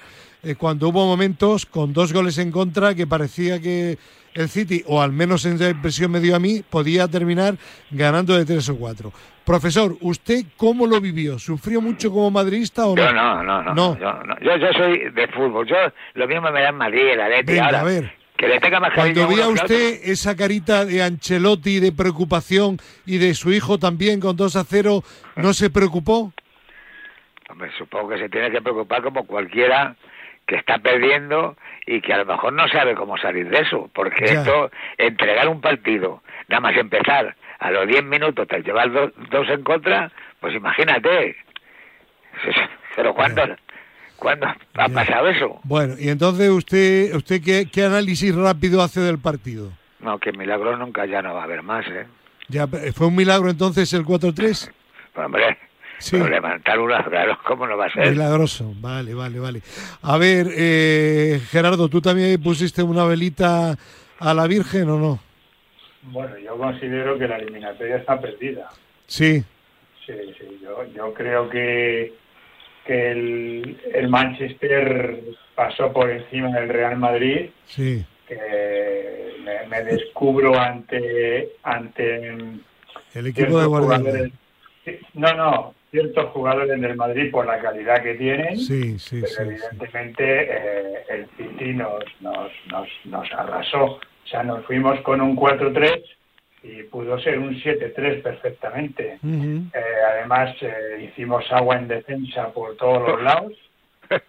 eh, cuando hubo momentos con dos goles en contra que parecía que el City, o al menos en la impresión me dio a mí, podía terminar ganando de tres o cuatro. Profesor, ¿usted cómo lo vivió? ¿Sufrió mucho como madridista o no? Yo no, no, no. no. Yo, yo, soy de fútbol. Yo lo mismo me da en Madrid, el Atleti. a ver. Que le tenga más Cuando veía usted esa carita de Ancelotti de preocupación y de su hijo también con 2 a 0, ¿no se preocupó? Hombre, supongo que se tiene que preocupar como cualquiera que está perdiendo y que a lo mejor no sabe cómo salir de eso, porque esto, entregar un partido, nada más empezar, a los 10 minutos te llevar dos, dos en contra, pues imagínate. Pero ¿cuándo, ¿cuándo ha pasado eso? Bueno, y entonces usted, usted ¿qué, qué análisis rápido hace del partido? No, que milagro nunca ya no va a haber más, ¿eh? Ya, ¿Fue un milagro entonces el 4-3? Hombre, sí. levantar una, claro, ¿cómo no va a ser? Milagroso, vale, vale, vale. A ver, eh, Gerardo, ¿tú también pusiste una velita a la Virgen o no? Bueno, yo considero que la eliminatoria está perdida. Sí. Sí, sí, yo, yo creo que, que el, el Manchester pasó por encima del Real Madrid. Sí que me, descubro ante ante el equipo de Guardiola. No, no, ciertos jugadores del Madrid por la calidad que tienen, sí, sí, pero evidentemente eh, el City nos, nos, nos, nos arrasó. O sea, nos fuimos con un 4-3 y pudo ser un 7-3 perfectamente. Eh, además, eh, hicimos agua en defensa por todos los lados.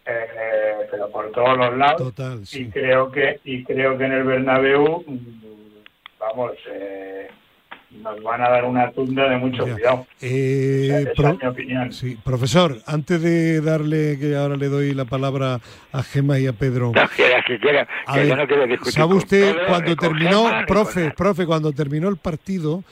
Eh, pero por todos los lados. Y creo que y creo que en el Bernabéu, mm, vamos, eh, nos van a dar una tunda de mucho cuidado. Eh, mi opinión. Sí, profesor, antes de darle, que ahora le doy la palabra a Gema y a Pedro. ¿Sabe usted cuando terminó, profe, profe, cuando terminó el partido,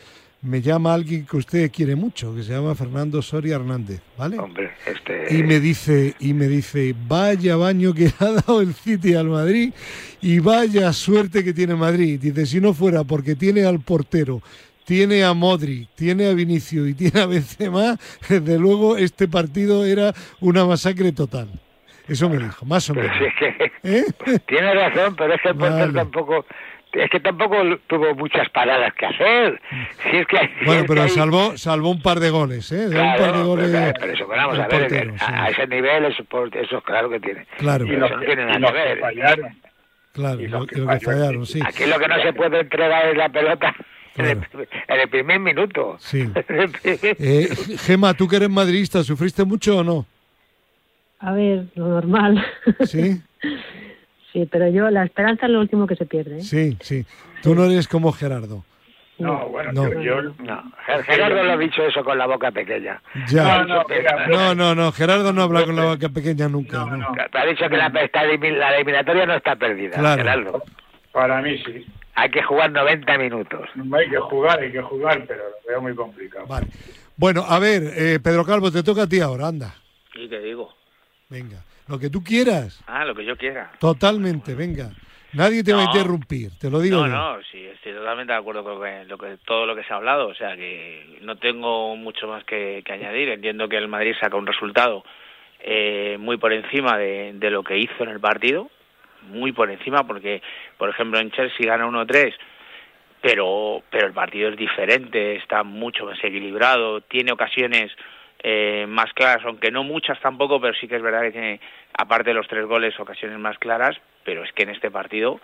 me llama alguien que usted quiere mucho, que se llama Fernando Soria Hernández, ¿vale? Hombre, este... Y me dice, y me dice, vaya baño que ha dado el City al Madrid y vaya suerte que tiene Madrid. Dice, si no fuera porque tiene al portero, tiene a Modric, tiene a Vinicio y tiene a Benzema, desde luego este partido era una masacre total. Eso me dijo, más o menos. ¿Eh? Tiene razón, pero es que el portero tampoco es que tampoco tuvo muchas paradas que hacer. Si es que, bueno, pero salvó, salvó un par de goles, ¿eh? un par de goles. Pero, eso, vamos a ver, a, ese nivel, eso, eso claro que tiene. Claro. Y no tiene nada que ver. Fallaron. Claro, y lo, que, fallaron, sí. Aquí lo que no se puede entregar es la pelota. En, el, primer minuto. Sí. eh, Gema, tú que eres madridista, ¿sufriste mucho o no? A ver, lo normal. ¿Sí? Sí, pero yo, la esperanza es lo último que se pierde. ¿eh? Sí, sí. Tú no eres como Gerardo. No, bueno, no. Yo, no. Gerardo lo ha dicho eso con la boca pequeña. Ya. No, no, no, Gerardo no habla con la boca pequeña nunca. No, no. ha dicho que la, la, eliminatoria no está perdida, claro. Gerardo. Para mí sí. Hay que jugar 90 minutos. hay que jugar, hay que jugar, pero lo veo muy complicado. Vale. Bueno, a ver, eh, Pedro Calvo, te toca a ti ahora, anda. ¿Y qué digo? Venga. Lo que tú quieras. Ah, lo que yo quiera. Totalmente, venga. Nadie te va a interrumpir, te lo digo. No, no, sí, estoy totalmente de acuerdo con lo que, todo lo que se ha hablado. O sea, que no tengo mucho más que, añadir. Entiendo que el Madrid saca un resultado eh, muy por encima de, de, lo que hizo en el partido. Muy por encima, porque, por ejemplo, en Chelsea gana 1-3, pero, pero el partido es diferente, está mucho más equilibrado, tiene ocasiones eh, más claras, aunque no muchas tampoco, pero sí que es verdad que tiene, aparte de los tres goles, ocasiones más claras, pero es que en este partido,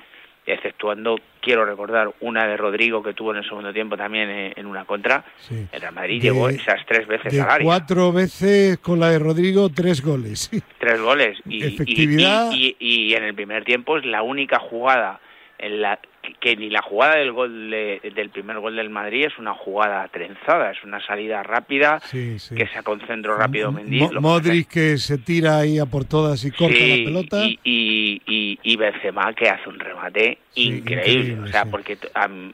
exceptuando, quiero recordar, una de Rodrigo que tuvo en el segundo tiempo también eh, en, una contra, el Real Madrid llegó esas tres veces de al área. Cuatro veces con la de Rodrigo, tres goles. Tres goles. Y, Efectividad. Y, y, en el primer tiempo es la única jugada en la que ni la jugada del gol del primer gol del Madrid es una jugada trenzada, es una salida rápida que se concentró rápido Mendy. Modric que se tira ahí a por todas y corta la pelota. Y, y, y, Benzema que hace un remate increíble. o sea, porque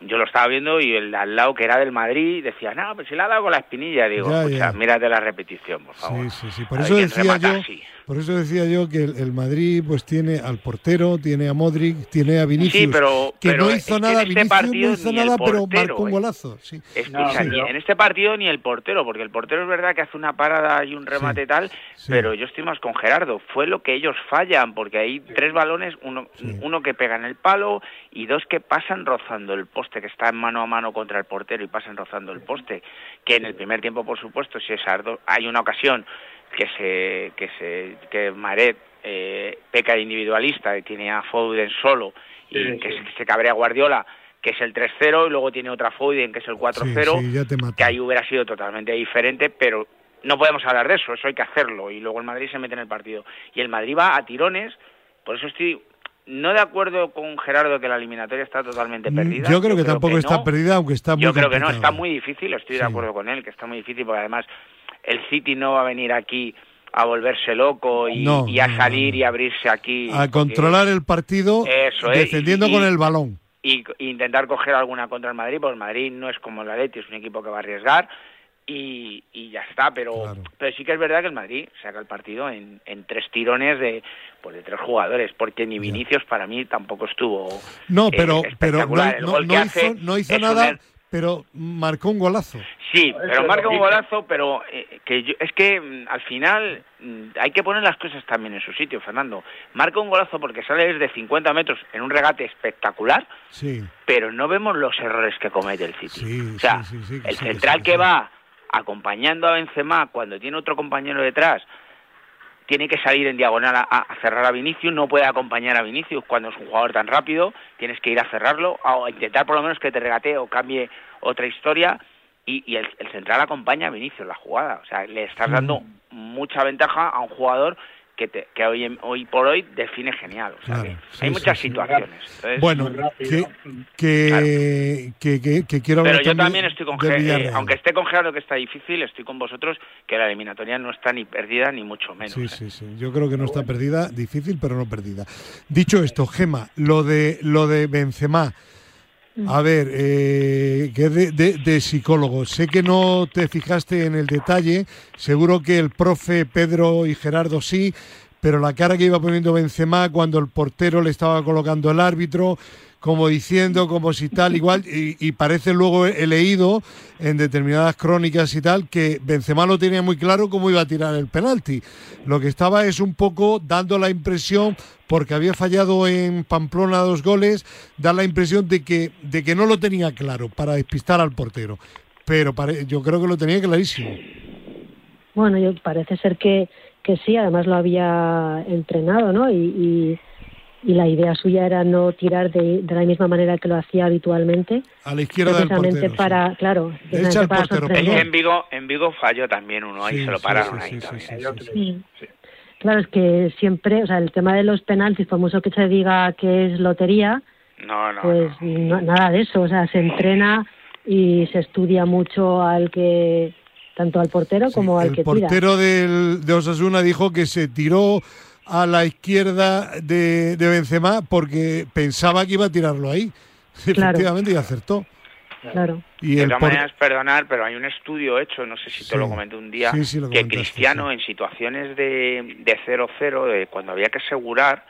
yo lo estaba viendo y el al lado que era del Madrid decía, no, pero si le ha dado con la espinilla. Digo, ya, mírate la repetición, por favor. Sí, sí, sí. Por eso decía yo... Por eso decía yo que el, Madrid pues tiene al portero, tiene a Modric, tiene a Vinicius, pero, que no hizo nada, este Vinicius no hizo nada, pero marcó un golazo. Sí. Escucha, en este partido ni el portero, porque el portero es verdad que hace una parada y un remate tal, pero yo estoy más con Gerardo. Fue lo que ellos fallan, porque hay tres balones, uno, uno que pega en el palo y dos que pasan rozando el poste, que está en mano a mano contra el portero y pasan rozando el poste. Que en el primer tiempo, por supuesto, si es hay una ocasión que se que se que Maret eh, peca de individualista y tiene a Foden solo y que se cabrea Guardiola que es el 3-0 y luego tiene otra Foden que es el 4-0 que ahí hubiera sido totalmente diferente pero no podemos hablar de eso eso hay que hacerlo y luego el Madrid se mete en el partido y el Madrid va a tirones Por eso estoy no de acuerdo con Gerardo que la eliminatoria está totalmente Mm, perdida. Yo creo que tampoco está no. perdida, aunque está muy Yo creo que no, está muy difícil, estoy Sí. de acuerdo con él, que está muy difícil, porque además el City no va a venir aquí a volverse loco y, No, y a salir no. y abrirse aquí. A controlar el partido Eso es, defendiendo y- con el balón. y, y intentar coger alguna contra el Madrid, porque el Madrid no es como el Atleti, es un equipo que va a arriesgar y, y ya está, pero Claro. pero sí que es verdad que el Madrid saca el partido en, en tres tirones de pues de tres jugadores, porque ni Vinicius para mí tampoco estuvo No, eh, pero, no. El gol que hizo, hace no hizo un nada, pero marcó un golazo. Sí, pero marca un golazo, pero eh, que yo- es que mm, al final mm, hay que poner las cosas también en su sitio, Fernando. Marca un golazo porque sale desde 50 metros en un regate espectacular, Sí, pero no vemos los errores que comete el City. Sí, o sea, sí, sí, sí, que el central sí, que, que va acompañando a Benzema cuando tiene otro compañero detrás tiene que salir en diagonal a, a cerrar a Vinicius, no puede acompañar a Vinicius cuando es un jugador tan rápido, tienes que ir a cerrarlo o a intentar por lo menos que te regatee o cambie otra historia y, y el, el central acompaña a Vinicius la jugada, o sea, le estás dando mucha ventaja a un jugador que, te- que hoy, en- hoy por hoy define genial, o sea, Claro, que sí, hay sí, muchas sí. situaciones. Entonces, bueno, que, que, que, que- que quiero hablar Pero yo también estoy con eh, aunque esté con Gerardo que está difícil, estoy con vosotros que la eliminatoria no está ni perdida ni mucho menos. Sí, ¿eh? sí, sí. Yo creo que no está perdida, difícil, pero no perdida. Dicho esto, Gema, lo de lo de Benzema. A ver, eh, que de, de- de psicólogo. Sé que no te fijaste en el detalle. Seguro que el profe Pedro y Gerardo sí, pero la cara que iba poniendo Benzema cuando el portero le estaba colocando el árbitro, como diciendo, como si tal, igual, y, y parece luego he leído en determinadas crónicas y tal que Benzema lo tenía muy claro cómo iba a tirar el penalti. Lo que estaba es un poco dando la impresión, porque había fallado en Pamplona dos goles, dar la impresión de que, de que no lo tenía claro para despistar al portero. Pero pare- yo creo que lo tenía clarísimo. Bueno, yo, parece ser que, que sí, además lo había entrenado, ¿no? Y, y, y la idea suya era no tirar de, de la misma manera que lo hacía habitualmente, A la izquierda del precisamente portero. sí. para, claro, precisamente al para portero, Es que sorprender. en Vigo, en Vigo falló también uno, ahí Sí, se lo sí, pararon sí, ahí sí, también. sí, sí, sí. Sí. Claro, es que siempre, o sea, el tema de los penaltis, por mucho que se diga que es lotería, No, no, pues no. no- nada de eso, o sea, se entrena y se estudia mucho al que, tanto al portero Sí, como al el que tira. portero del, de Osasuna dijo que se tiró a la izquierda de, de Benzema porque pensaba que iba a tirarlo ahí. Claro. Efectivamente, y acertó. Claro. Y de el todas por- maneras, perdonar, pero hay un estudio hecho, no sé si Sí. te lo comenté un día, Sí, sí, lo que Cristiano sí. en situaciones de de 0-0, de cuando había que asegurar,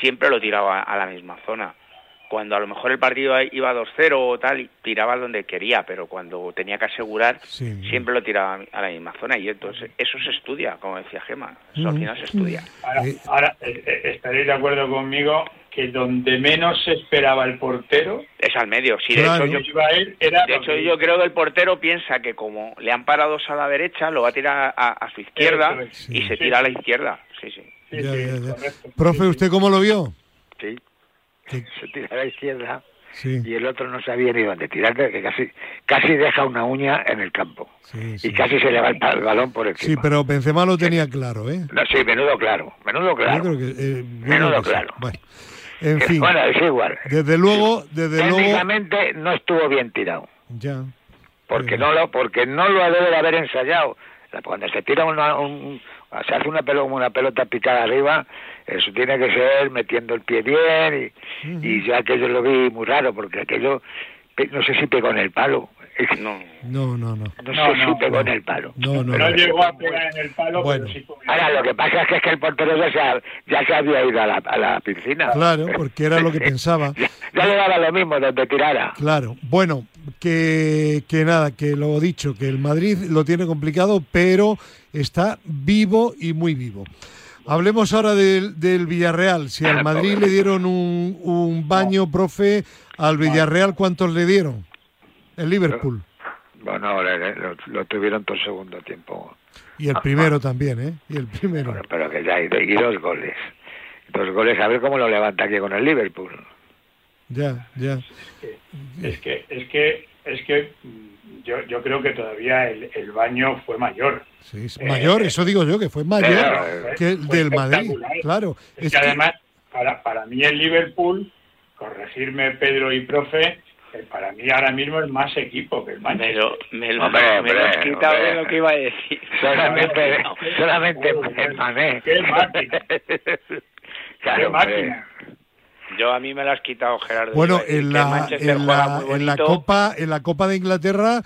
siempre lo tiraba a la misma zona. Cuando a lo mejor el partido iba 2-0 o tal, y tiraba donde quería, pero cuando tenía que asegurar, Sí. siempre lo tiraba a la misma zona. Y entonces eso se estudia, como decía Gema, eso al Ujú. final se estudia. Ahora, ahora, eh, eh, estaréis de acuerdo conmigo que donde menos se esperaba el portero, Es al medio. Sí, de Claro. hecho, yo, era de hecho, yo creo que el portero piensa que como le han parado a la derecha, lo va a tirar a, a su izquierda y Sí. se tira a la izquierda. Sí, sí. Ya, ya, ya. Profe. ¿usted cómo lo vio? Sí, Se tira a la izquierda Sí, y el otro no sabía ni dónde tirar, que casi casi deja una uña en el campo sí, sí. y casi se levanta el balón por encima. Sí, pero Benzema lo tenía claro, ¿eh? No, sí, menudo claro, menudo Yo claro. creo que, eh, Menudo claro. Bueno, en Que, fin, Bueno, es igual. desde luego, desde luego, Técnicamente no estuvo bien tirado, ya. porque no lo porque no lo debe de haber ensayado. Cuando se tira una, un, se hace una pelota, una pelota picada arriba, eso tiene que ser metiendo el pie bien y, y yo aquello lo vi muy raro porque aquello no sé si pegó en el palo. No. No, no, no. No, No, sé no, si pegó no. en el palo. No, no, No no. llegó a pegar en el palo, Bueno. pero sí Ahora, lo que pasa es que, es que el portero ya se, ha- ya se había ido a la, a la piscina. Claro, porque era lo que pensaba. Ya, ya le daba lo mismo donde tirara. Claro, bueno, que, que nada, que lo dicho, que el Madrid lo tiene complicado, pero está vivo y muy vivo. Hablemos ahora del, del Villarreal. Si al Madrid le dieron un, un baño, profe, al Villarreal, ¿cuántos le dieron? El Liverpool. Bueno, ahora eh, lo, lo tuvieron todo el segundo tiempo. Y el primero también, ¿eh? Y el primero. Bueno, pero que ya hay y dos goles. Dos goles, a ver cómo lo levanta aquí con el Liverpool. Ya, ya. Es que, es que, es que mm, yo, yo creo que todavía el, el baño fue mayor. Sí, es mayor, eso digo yo, que fue mayor Pero, que el del Madrid. Claro. Es, Es que que- además, para, para mí el Liverpool, corregirme Pedro y profe, eh, para mí ahora mismo es más equipo que el Manchester. Me lo, me me lo has quitado de lo que iba a decir. Solamente, solamente Mané. ¡Qué máquina! Claro, ¡Qué hombre. máquina! Yo a mí me lo has quitado, Gerardo. Bueno, en la, en, la, en la. Copa en la Copa de Inglaterra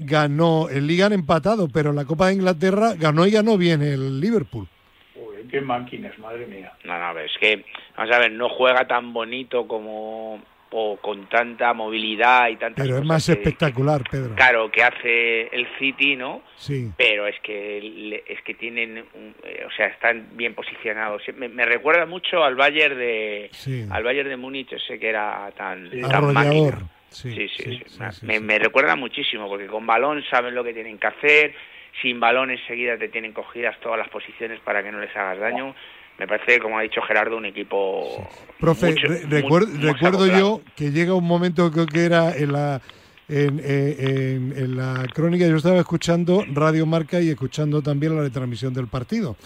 ganó, en Liga han empatado, pero en la Copa de Inglaterra ganó y ganó bien el Liverpool. Uy, ¡Qué máquinas, madre mía! No, no, es que, vamos a ver, no juega tan bonito como o con tanta movilidad y tantas Pero es más que- espectacular, Pedro. Claro, que hace el City, ¿no? Sí. Pero es que le- es que tienen, un- eh, o sea, están bien posicionados. Me, me recuerda mucho al Bayern de Sí. al Bayern de Múnich, ese que era tan, Sí. tan Arrollador. máquina. Sí, Sí, sí, sí. sí, Me- me, recuerda muchísimo porque con balón saben lo que tienen que hacer, sin balón enseguida te tienen cogidas todas las posiciones para que no les hagas daño. Me parece, como ha dicho Gerardo, un equipo. Profe, mucho- re- recuerdo acoplado. yo que llega un momento, creo que era en la, en, eh, en- en la crónica, yo estaba escuchando Radio Marca y escuchando también la retransmisión del partido.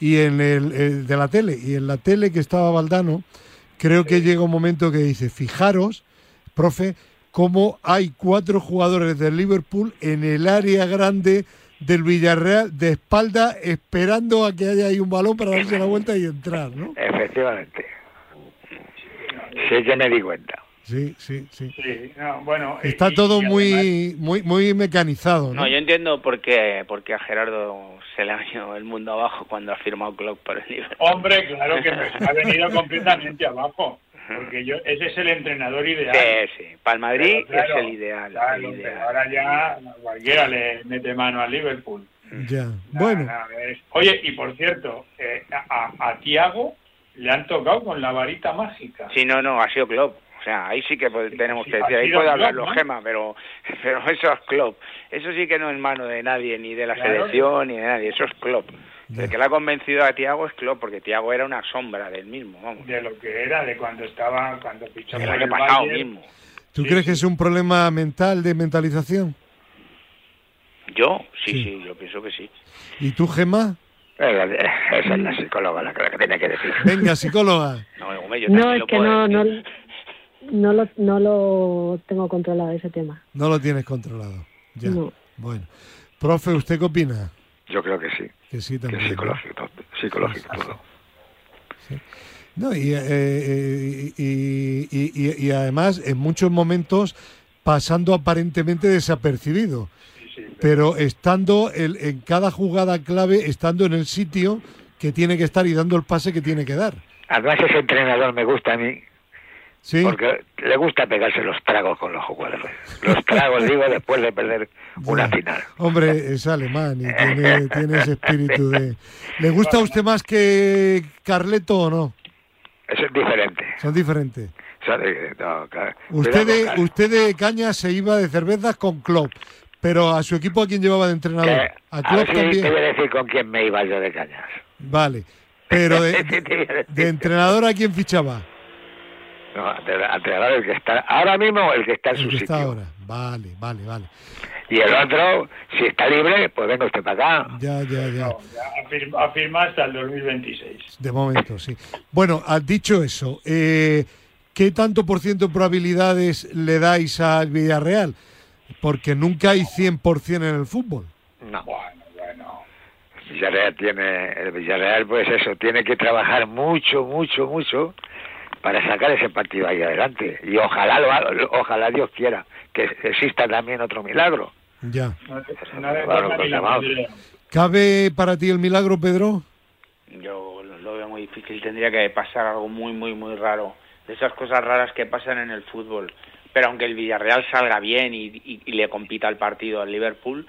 Y en el, el de la tele, y en la tele que estaba Valdano, creo que llega un momento que dice, fijaros, profe, cómo hay cuatro jugadores del Liverpool en el área grande del Villarreal de espalda esperando a que haya ahí un balón para darse la vuelta y entrar, ¿no? Efectivamente. Sí que me di cuenta. Sí, sí, sí. Sí, no, bueno, Está y- todo y muy, además- muy, muy mecanizado, ¿no? No, yo entiendo por qué, por qué a Gerardo se le ha ido el mundo abajo cuando ha firmado Klopp por el Liverpool. Hombre, claro que me ha venido completamente abajo. Porque yo, ese es el entrenador ideal. Sí, sí. Para el Madrid claro, es el ideal. claro, el pero ideal. ahora ya cualquiera le mete mano al Liverpool. Ya. Nada, Bueno, Oye, y por cierto, eh, a, a Tiago le han tocado con la varita mágica. Sí, no, no, ha sido Klopp. O sea, ahí sí que tenemos sí, que decir, ahí puede Klopp, hablarlo ¿no? Gema, pero, pero eso es Klopp. Eso sí que no es mano de nadie, ni de la Claro. selección, ni de nadie, eso es Klopp. El que le ha convencido a Tiago es Klopp, porque Tiago era una sombra del mismo, vamos. De lo que era, de cuando estaba, cuando fichó El por año el pasado Bayern. mismo. ¿tú sí, crees que es un problema mental de mentalización? ¿Yo? Sí, Sí. sí, yo pienso que sí. ¿Y tú, Gemma? Eh, Esa es la psicóloga la que, tiene que decir. Venga, psicóloga. No, hombre, yo No, también es lo que no, no, no, lo, no lo tengo controlado ese tema. No lo tienes controlado. Ya. No. Bueno. Profe, ¿usted qué opina? Yo creo que sí, Que sí que también. es ¿no? psicológico, todo, todo. No, y, eh, eh, y, y- y- y además en muchos momentos pasando aparentemente desapercibido, Sí, sí, pero estando el- en cada jugada clave, estando en el sitio que tiene que estar y dando el pase que tiene que dar. Además ese entrenador me gusta a mí ¿Sí? porque le gusta pegarse los tragos con los jugadores. Los tragos, digo, después de perder una final. Hombre, es alemán y tiene, tiene ese espíritu de... ¿Le gusta a usted más que Carleto o no? Eso es diferente. Son diferentes. De- no, claro. Usted de, claro. usted de caña se iba de cervezas con Klopp, pero a su equipo a quién llevaba de entrenador? Que- A Klopp ver si te voy también. a decir con quién me iba yo de cañas. Vale. Pero de entrenador a quién fichaba? No, entrenador el que está ahora mismo el que está en El su que sitio. está ahora. Vale, vale, vale. Y el otro, si está libre, pues venga usted para acá. Ya, ya, ya. no, ya afirma, afirma hasta el 2026. De momento, sí. Bueno, has dicho eso. eh, ¿Qué tanto por ciento de probabilidades le dais al Villarreal? Porque nunca hay 100% en el fútbol. No. Bueno, bueno. El Villarreal tiene, el Villarreal pues eso, tiene que trabajar mucho, mucho, mucho para sacar ese partido ahí adelante. Y ojalá lo haga- ojalá Dios quiera que exista también otro milagro. Ya. ¿Cabe para ti el milagro, Pedro? Yo lo- veo muy difícil. Tendría que pasar algo muy, muy, muy raro. De esas cosas raras que pasan en el fútbol. Pero aunque el Villarreal salga bien y, y- y le compita el partido al Liverpool,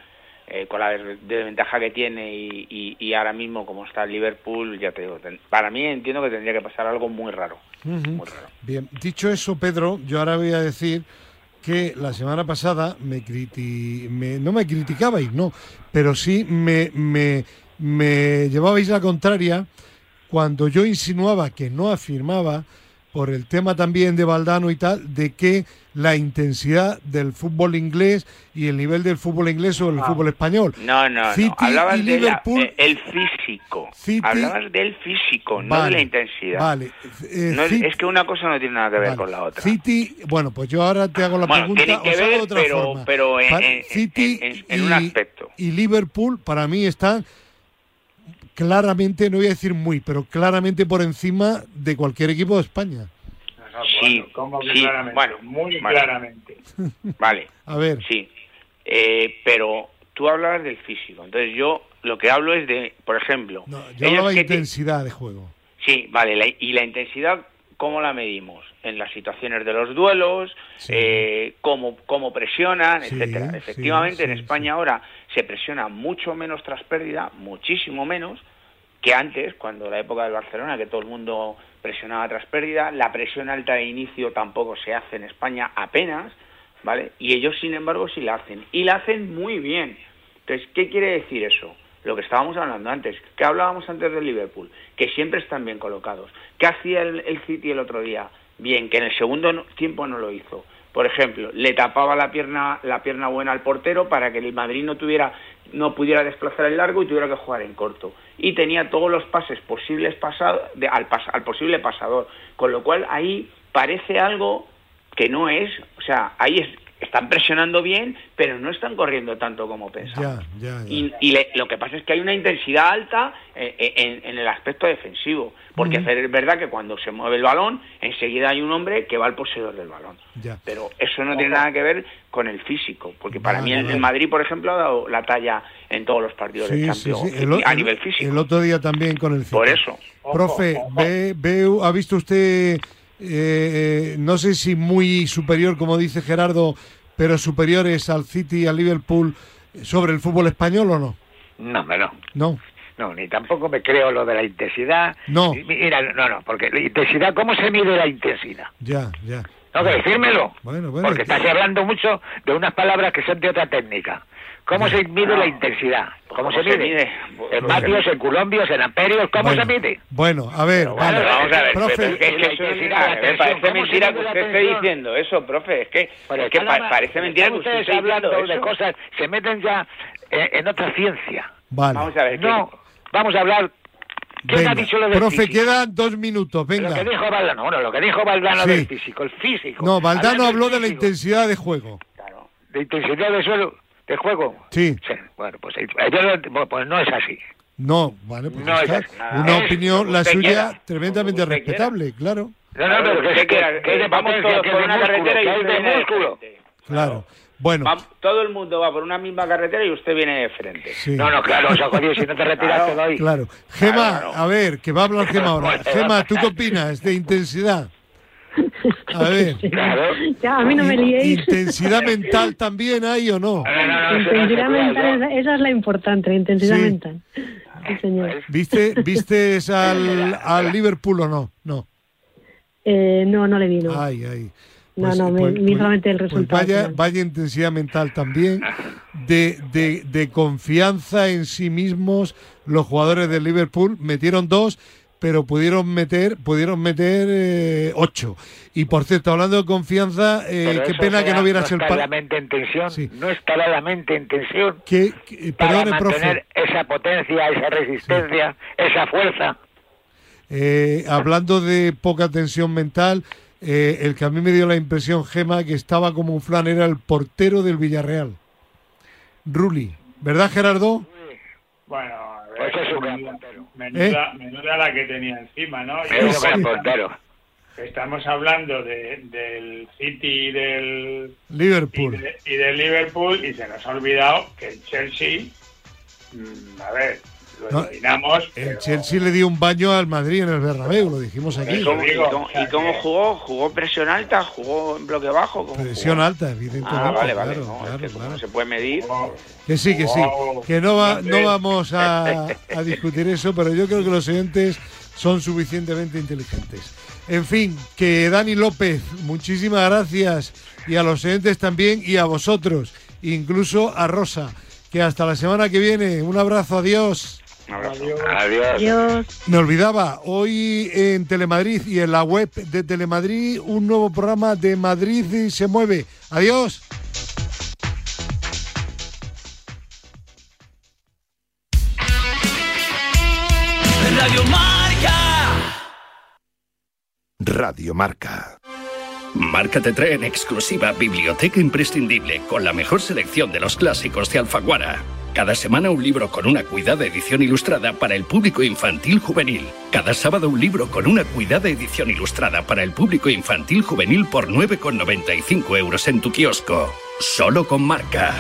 eh, con la des- desventaja que tiene y, y- y ahora mismo como está el Liverpool, ya te digo, ten- para mí entiendo que tendría que pasar algo muy raro. Ujú. Muy raro. Bien, dicho eso, Pedro, yo ahora voy a decir que la semana pasada me criti me- no me criticabais, no, pero sí me, me, me llevabais la contraria cuando yo insinuaba que no afirmaba, por el tema también de Valdano y tal, de que la intensidad del fútbol inglés y el nivel del fútbol inglés o el fútbol español. No, no, no. Hablabas del el físico. Hablabas del físico, no de la intensidad. Vale. Eh, es, que una cosa no tiene nada que ver con la otra. City, bueno, pues yo ahora te hago la pregunta. Tiene que ver, otra pero, forma. pero en, City en, un aspecto. Y Liverpool, para mí, están claramente, no voy a decir muy, pero claramente por encima de cualquier equipo de España. sí, bueno, muy claramente. Vale. A ver. Sí, eh, pero tú hablabas del físico, entonces yo lo que hablo es de, por ejemplo... yo hablaba de intensidad de juego. Sí, vale, y la intensidad, ¿cómo la medimos? En las situaciones de los duelos, eh, cómo, cómo presionan, etcétera. Efectivamente, en España ahora se presiona mucho menos tras pérdida, muchísimo menos que antes, cuando la época del Barcelona, que todo el mundo presionaba tras pérdida, la presión alta de inicio tampoco se hace en España apenas, ¿vale? Y ellos, sin embargo, sí la hacen, y la hacen muy bien. Entonces, ¿qué quiere decir eso? Lo que estábamos hablando antes, que hablábamos antes del Liverpool, que siempre están bien colocados. ¿Qué hacía el, el City el otro día? Bien, que en el segundo tiempo no lo hizo por ejemplo, le tapaba la pierna, la pierna buena al portero para que el Madrid no tuviera, no pudiera desplazar el largo y tuviera que jugar en corto. Y tenía todos los pases posibles pasado, al, al posible pasador. Con lo cual ahí parece algo que no es, o sea, ahí es, están presionando bien, pero no están corriendo tanto como pensaban. Y, lo que pasa es que hay una intensidad alta eh, eh, en, el aspecto defensivo, porque es verdad que cuando se mueve el balón, enseguida hay un hombre que va al poseedor del balón. Pero eso no tiene nada que ver con el físico, porque para mí el, Madrid, por ejemplo, ha dado la talla en todos los partidos de Champions a nivel físico. El otro día también con el físico. Por eso. Profe, ve, ¿ha visto usted eh, no sé si muy superior, como dice Gerardo, pero superiores al City y al Liverpool sobre el fútbol español o no? No, no. No. No, ni tampoco me creo lo de la intensidad. No. Mira, no, no, porque la intensidad, ¿cómo se mide la intensidad? Ya, ya. No, que decírmelo. Bueno, bueno. Porque estás hablando mucho de unas palabras que son de otra técnica. ¿Cómo se mide la intensidad? ¿Cómo, se, mide? ¿En vatios, en culombios, en amperios? ¿Cómo se mide? Bueno, a ver, vale. vamos a ver, profe. Es que, me parece mentira que usted esté diciendo eso, profe. Es que, es que parece mentira que usted esté hablando de cosas, se meten ya en, otra ciencia. Vale. Vamos a ver. No, vamos a hablar ¿Quién ha dicho lo del Profe, quedan dos minutos, venga. Lo que dijo Valdano, bueno, lo que dijo Valdano del físico, el físico. No, Valdano habló de la intensidad de juego. Claro. De intensidad de suelo de juego. Sí. Bueno, pues, eh, pues, no es así. No, vale, pues no es una opinión, la suya, tremendamente respetable, claro. No, no, pero que, que, que, vamos todos por una carretera y usted viene músculo. Claro. Bueno. todo el mundo va por una misma carretera y usted viene de frente. No, no, claro, o sea, si no te retiras te doy. Claro. Gema, a ver, que va a hablar Gema ahora. Gema, ¿tú qué opinas de intensidad? A ver. Ya, a mí no me liéis. ¿Intensidad mental también hay o no? intensidad mental, esa es la importante, la intensidad mental. Sí, señor. ¿Viste, ¿Viste al, al Liverpool o no? No. Eh, no, no le vi, no. Ay, ay. no, pues, no, pues, pues, el resultado. vaya, vaya intensidad mental también, de, de, de confianza en sí mismos. Los jugadores del Liverpool metieron dos pero pudieron meter pudieron meter eh, ocho. Y por cierto, hablando de confianza, eh, qué pena que no vieras no el la mente en tensión, no está la mente en tensión. Que, para mantener esa potencia, esa resistencia, esa fuerza. Eh, hablando de poca tensión mental, el que a mí me dio la impresión, Gema, que estaba como un flan, era el portero del Villarreal. Ruli, ¿verdad, Gerardo? Bueno, menuda, ¿Eh? menuda, la que tenía encima, ¿no? Es un Estamos hablando de, del City y del Liverpool. Y, del Liverpool y se nos ha olvidado que el Chelsea, mm, a ver, lo El Chelsea le dio un baño al Madrid en el Bernabéu, lo dijimos aquí. ¿Y cómo, jugó? ¿Jugó presión alta? ¿Jugó en bloque bajo? Presión alta, evidentemente. Ah, vale, vale. no, se puede medir. Que sí, que sí. Que no, va, no vamos a, a discutir eso, pero yo creo que los oyentes son suficientemente inteligentes. En fin, que Dani López, muchísimas gracias y a los oyentes también y a vosotros, incluso a Rosa. Que hasta la semana que viene. Un abrazo, adiós. Adiós. Adiós. Me olvidaba, hoy en Telemadrid y en la web de Telemadrid, un nuevo programa de Madrid y se mueve. Adiós. Radio Marca. Radio Marca. Marca te trae en exclusiva Biblioteca Imprescindible con la mejor selección de los clásicos de Alfaguara. Cada semana un libro con una cuidada edición ilustrada para el público infantil juvenil. Cada sábado un libro con una cuidada edición ilustrada para el público infantil juvenil por 9,95 euros en tu kiosco. Solo con marca.